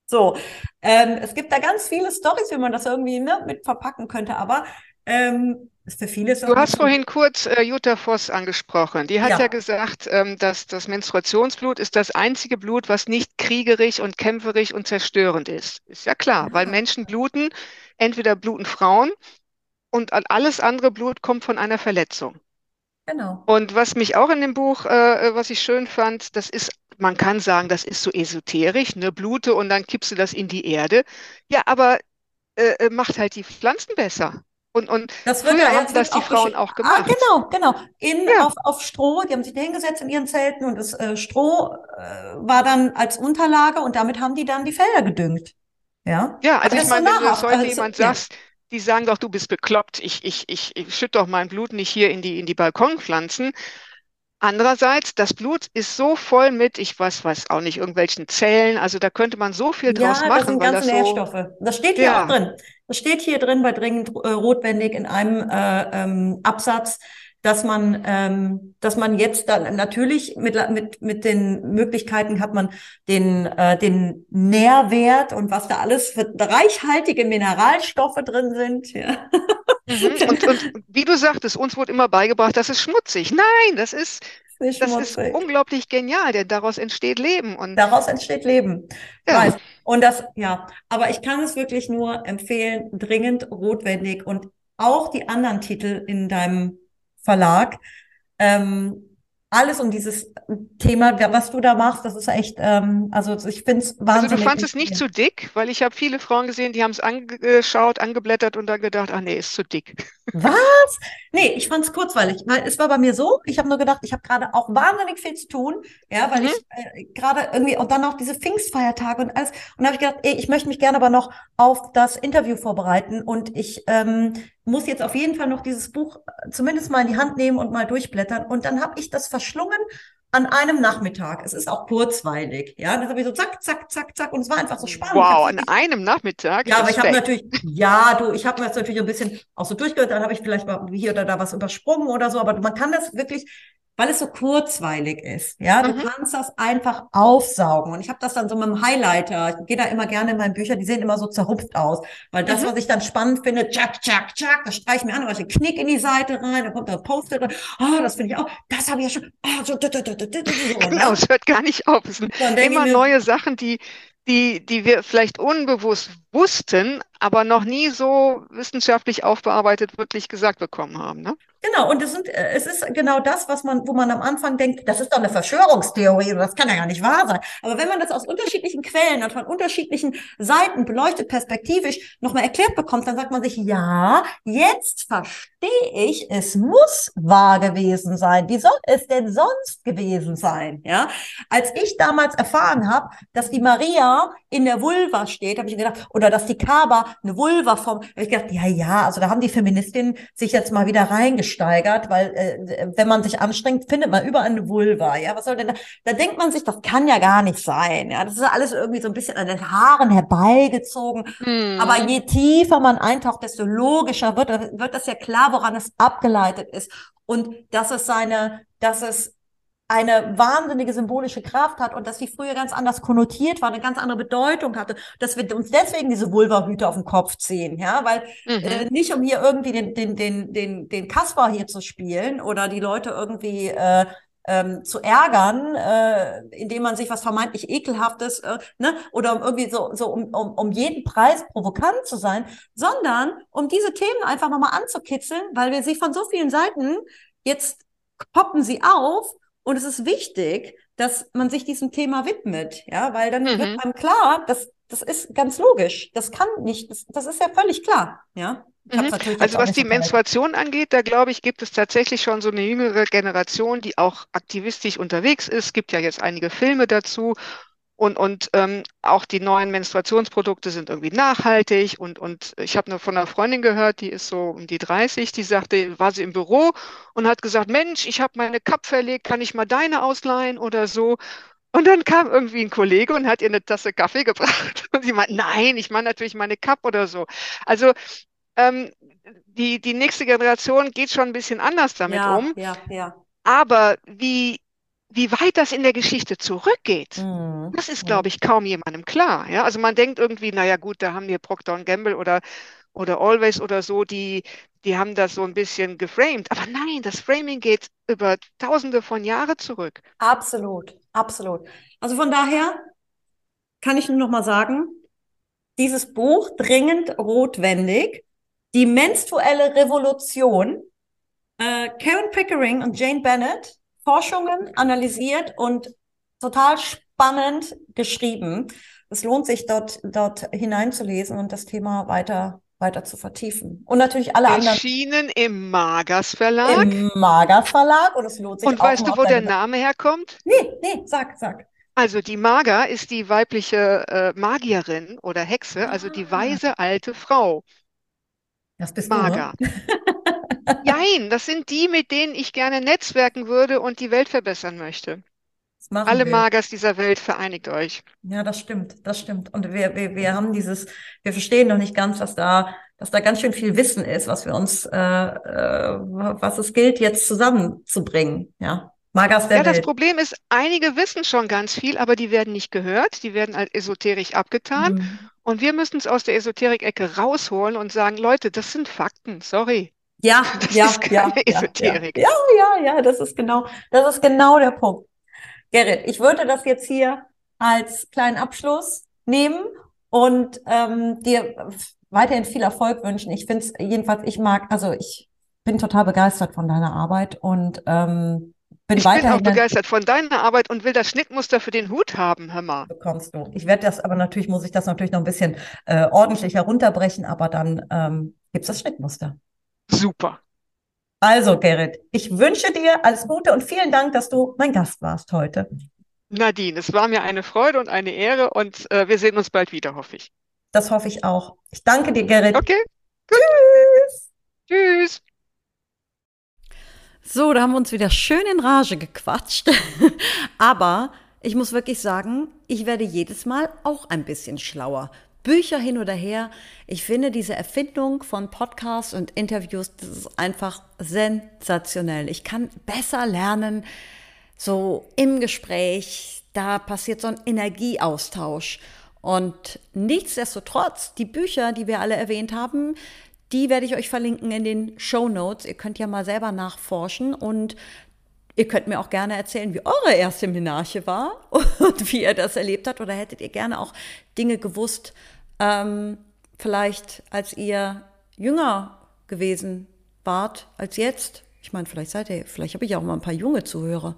So, ähm, es gibt da ganz viele Stories, wie man das irgendwie ne, mit verpacken könnte, aber ähm, für viele Du hast vorhin kurz äh, Jutta Voss angesprochen. Die hat ja, ja gesagt, ähm, dass das Menstruationsblut ist das einzige Blut, was nicht kriegerisch und kämpferisch und zerstörend ist. Ist ja klar, ja. weil Menschen bluten, entweder bluten Frauen und alles andere Blut kommt von einer Verletzung. Genau. Und was mich auch in dem Buch, äh, was ich schön fand, das ist, man kann sagen, das ist so esoterisch, ne, Blute und dann kippst du das in die Erde. Ja, aber äh, äh macht halt die Pflanzen besser. Und, und das früher haben das die Frauen auch ah, gemacht. Ah, genau, genau. In, ja. auf, auf Stroh, die haben sich da hingesetzt in ihren Zelten und das äh, Stroh äh, war dann als Unterlage und damit haben die dann die Felder gedüngt. Ja, ja also ich meine, wenn du das heute also, jemand ja. sagst, die sagen doch, du bist bekloppt, ich, ich, ich, ich schütte doch mein Blut nicht hier in die, in die Balkonpflanzen. Andererseits, das Blut ist so voll mit, ich weiß, weiß auch nicht, irgendwelchen Zellen. Also da könnte man so viel draus ja, machen. Das sind ganze das Nährstoffe. So, das steht hier ja. auch drin. Das steht hier drin bei dringend äh, rotwendig in einem äh, ähm, Absatz dass man, ähm, dass man jetzt dann natürlich mit, mit, mit den Möglichkeiten hat man den, äh, den Nährwert und was da alles für reichhaltige Mineralstoffe drin sind. Ja. Mhm. <laughs> Und, und wie du sagtest, uns wurde immer beigebracht, das ist schmutzig. Nein, das ist, das ist unglaublich genial, denn daraus entsteht Leben. Und daraus entsteht Leben. Ja. Und das, ja, aber ich kann es wirklich nur empfehlen, dringend, notwendig und auch die anderen Titel in deinem Verlag. Ähm, alles um dieses Thema, was du da machst, das ist echt, ähm, also ich finde es wahnsinnig. Also du fandest es nicht zu dick, weil ich habe viele Frauen gesehen, die haben es angeschaut, angeblättert und dann gedacht, ach nee, ist zu dick. Was? Nee, ich fand es kurzweilig, weil es war bei mir so, ich habe nur gedacht, ich habe gerade auch wahnsinnig viel zu tun, ja, weil mhm. ich äh, gerade irgendwie, und dann auch diese Pfingstfeiertage und alles, und da habe ich gedacht, ey, ich möchte mich gerne aber noch auf das Interview vorbereiten und ich ähm, muss jetzt auf jeden Fall noch dieses Buch äh, zumindest mal in die Hand nehmen und mal durchblättern. Und dann habe ich das verschlungen an einem Nachmittag. Es ist auch kurzweilig. Ja, das habe ich so zack, zack, zack, zack. Und es war einfach so spannend. Wow, an einem Nachmittag? Ja, aber ich habe natürlich, ja, du, ich habe mir das natürlich ein bisschen auch so durchgehört. Dann habe ich vielleicht mal hier oder da was übersprungen oder so. Aber man kann das wirklich weil es so kurzweilig ist. Ja, du mhm. kannst das einfach aufsaugen. Und ich habe das dann so mit dem Highlighter. Ich gehe da immer gerne in meinen Bücher, die sehen immer so zerrupft aus. Weil das, mhm. was ich dann spannend finde, tschak, tschak, tschak, das streiche ich mir an, da ich Knick in die Seite rein, da kommt da Post-it rein. Oh, das finde ich auch, das habe ich ja schon. Oh, so, so, genau, es hört gar nicht auf. Es sind immer neue Sachen, die, die, die wir vielleicht unbewusst wussten, aber noch nie so wissenschaftlich aufbearbeitet wirklich gesagt bekommen haben. Ne? Genau, und es, sind, äh, es ist genau das, was man, wo man am Anfang denkt, das ist doch eine Verschwörungstheorie das kann ja gar nicht wahr sein. Aber wenn man das aus unterschiedlichen Quellen und von unterschiedlichen Seiten beleuchtet, perspektivisch nochmal erklärt bekommt, dann sagt man sich, ja, jetzt verstehe ich, es muss wahr gewesen sein. Wie soll es denn sonst gewesen sein? Ja, als ich damals erfahren habe, dass die Maria in der Vulva steht, habe ich gedacht, oder dass die Kaba eine Vulva vom, habe ich gedacht, ja, ja, also da haben die Feministinnen sich jetzt mal wieder reingeschrieben gesteigert, weil äh, wenn man sich anstrengt, findet man überall eine Vulva. Ja, was soll denn da? Da denkt man sich, das kann ja gar nicht sein. Ja, das ist alles irgendwie so ein bisschen an den Haaren herbeigezogen. Hm. Aber je tiefer man eintaucht, desto logischer wird, wird das ja klar, woran es abgeleitet ist. Und dass es seine, dass es eine wahnsinnige symbolische Kraft hat und dass sie früher ganz anders konnotiert war, eine ganz andere Bedeutung hatte, dass wir uns deswegen diese Vulva-Hüte auf den Kopf ziehen, ja, weil mhm. äh, nicht um hier irgendwie den den den den den Kasper hier zu spielen oder die Leute irgendwie äh, ähm, zu ärgern, äh, indem man sich was vermeintlich ekelhaftes, äh, ne, oder um irgendwie so so um, um um jeden Preis provokant zu sein, sondern um diese Themen einfach nochmal anzukitzeln, weil wir sie von so vielen Seiten jetzt poppen sie auf und es ist wichtig, dass man sich diesem Thema widmet, ja, weil dann mhm. wird einem klar, dass das ist ganz logisch. Das kann nicht, das, das ist ja völlig klar, ja. Mhm. Also was die Menstruation angeht, da glaube ich, gibt es tatsächlich schon so eine jüngere Generation, die auch aktivistisch unterwegs ist. Es gibt ja jetzt einige Filme dazu. Und, und ähm, auch die neuen Menstruationsprodukte sind irgendwie nachhaltig. Und, und ich habe nur von einer Freundin gehört, die ist so um die 30, die sagte, war sie im Büro und hat gesagt, Mensch, ich habe meine Cup verlegt, kann ich mal deine ausleihen oder so? Und dann kam irgendwie ein Kollege und hat ihr eine Tasse Kaffee <laughs> gebracht. Und sie meint, nein, ich meine natürlich meine Cup oder so. Also ähm, die, die nächste Generation geht schon ein bisschen anders damit Ja, um. ja, ja. Aber wie, wie weit das in der Geschichte zurückgeht, Mhm. das ist, glaube ich, kaum jemandem klar. Ja? Also man denkt irgendwie, naja gut, da haben wir Procter Gamble oder, oder Always oder so, die, die haben das so ein bisschen geframed. Aber nein, das Framing geht über Tausende von Jahren zurück. Absolut, absolut. Also von daher kann ich nur noch mal sagen, dieses Buch dringend notwendig. Die menstruelle Revolution. Äh, Karen Pickering und Jane Bennett, Forschungen analysiert und total spannend geschrieben. Es lohnt sich dort, dort hineinzulesen und das Thema weiter, weiter zu vertiefen. Und natürlich alle anderen Erschienen im Magas Verlag. im Mager Verlag und es lohnt sich Und auch weißt du, wo der Name herkommt? Nee, nee, sag, sag. Also die Maga ist die weibliche äh, Magierin oder Hexe, also die Ah. weise alte Frau. Das bist du, ne? <laughs> Jein, das sind die, mit denen ich gerne netzwerken würde und die Welt verbessern möchte. Das Alle wir. Magers dieser Welt, vereinigt euch. Ja, das stimmt, das stimmt. Und wir, wir, wir haben dieses, wir verstehen noch nicht ganz, dass da, dass da ganz schön viel Wissen ist, was wir uns, äh, äh, was es gilt, jetzt zusammenzubringen. Ja, Magas der Ja, das Welt. Problem ist, einige wissen schon ganz viel, aber die werden nicht gehört, die werden als esoterisch abgetan. Mhm. Und wir müssen es aus der Esoterik-Ecke rausholen und sagen, Leute, das sind Fakten, sorry. Ja, <laughs> Das ja, ist ja, keine ja, ja, Esoterik. ja, ja, ja, das ist genau, das ist genau der Punkt. Gerrit, ich würde das jetzt hier als kleinen Abschluss nehmen und ähm, dir weiterhin viel Erfolg wünschen. Ich finde es jedenfalls, ich mag, also ich bin total begeistert von deiner Arbeit und ähm, bin Ich bin auch begeistert von deiner Arbeit und will das Schnittmuster für den Hut haben, hör mal. bekommst du. Ich werde das aber natürlich, muss ich das natürlich noch ein bisschen äh, ordentlich herunterbrechen, aber dann ähm, gibt's das Schnittmuster. Super. Also, Gerrit, ich wünsche dir alles Gute und vielen Dank, dass du mein Gast warst heute. Nadine, es war mir eine Freude und eine Ehre und äh, wir sehen uns bald wieder, hoffe ich. Das hoffe ich auch. Ich danke dir, Gerrit. Okay, Tschüss. tschüss. So, da haben wir uns wieder schön in Rage gequatscht. <laughs> Aber ich muss wirklich sagen, ich werde jedes Mal auch ein bisschen schlauer. Bücher hin oder her. Ich finde diese Erfindung von Podcasts und Interviews, das ist einfach sensationell. Ich kann besser lernen, so im Gespräch, da passiert so ein Energieaustausch. Und nichtsdestotrotz, die Bücher, die wir alle erwähnt haben, die werde ich euch verlinken in den Show Notes. Ihr könnt ja mal selber nachforschen und ihr könnt mir auch gerne erzählen, wie eure erste Menarche war <laughs> und wie ihr das erlebt habt. Oder hättet ihr gerne auch Dinge gewusst, ähm, vielleicht als ihr jünger gewesen wart als jetzt? Ich meine, vielleicht seid ihr, vielleicht habe ich auch mal ein paar junge Zuhörer.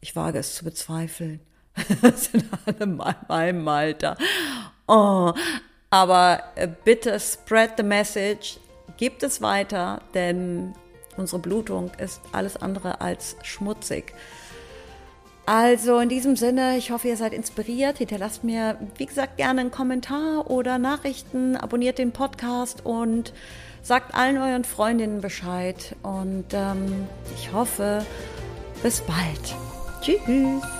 Ich wage es zu bezweifeln. <laughs> Das sind alle in meinem Alter. Oh, aber äh, bitte spread the message, gebt es weiter, denn unsere Blutung ist alles andere als schmutzig. Also in diesem Sinne, ich hoffe, ihr seid inspiriert. Hinterlasst mir, wie gesagt, gerne einen Kommentar oder Nachrichten, abonniert den Podcast und sagt allen euren Freundinnen Bescheid. Und ähm, ich hoffe, bis bald. Tschüss.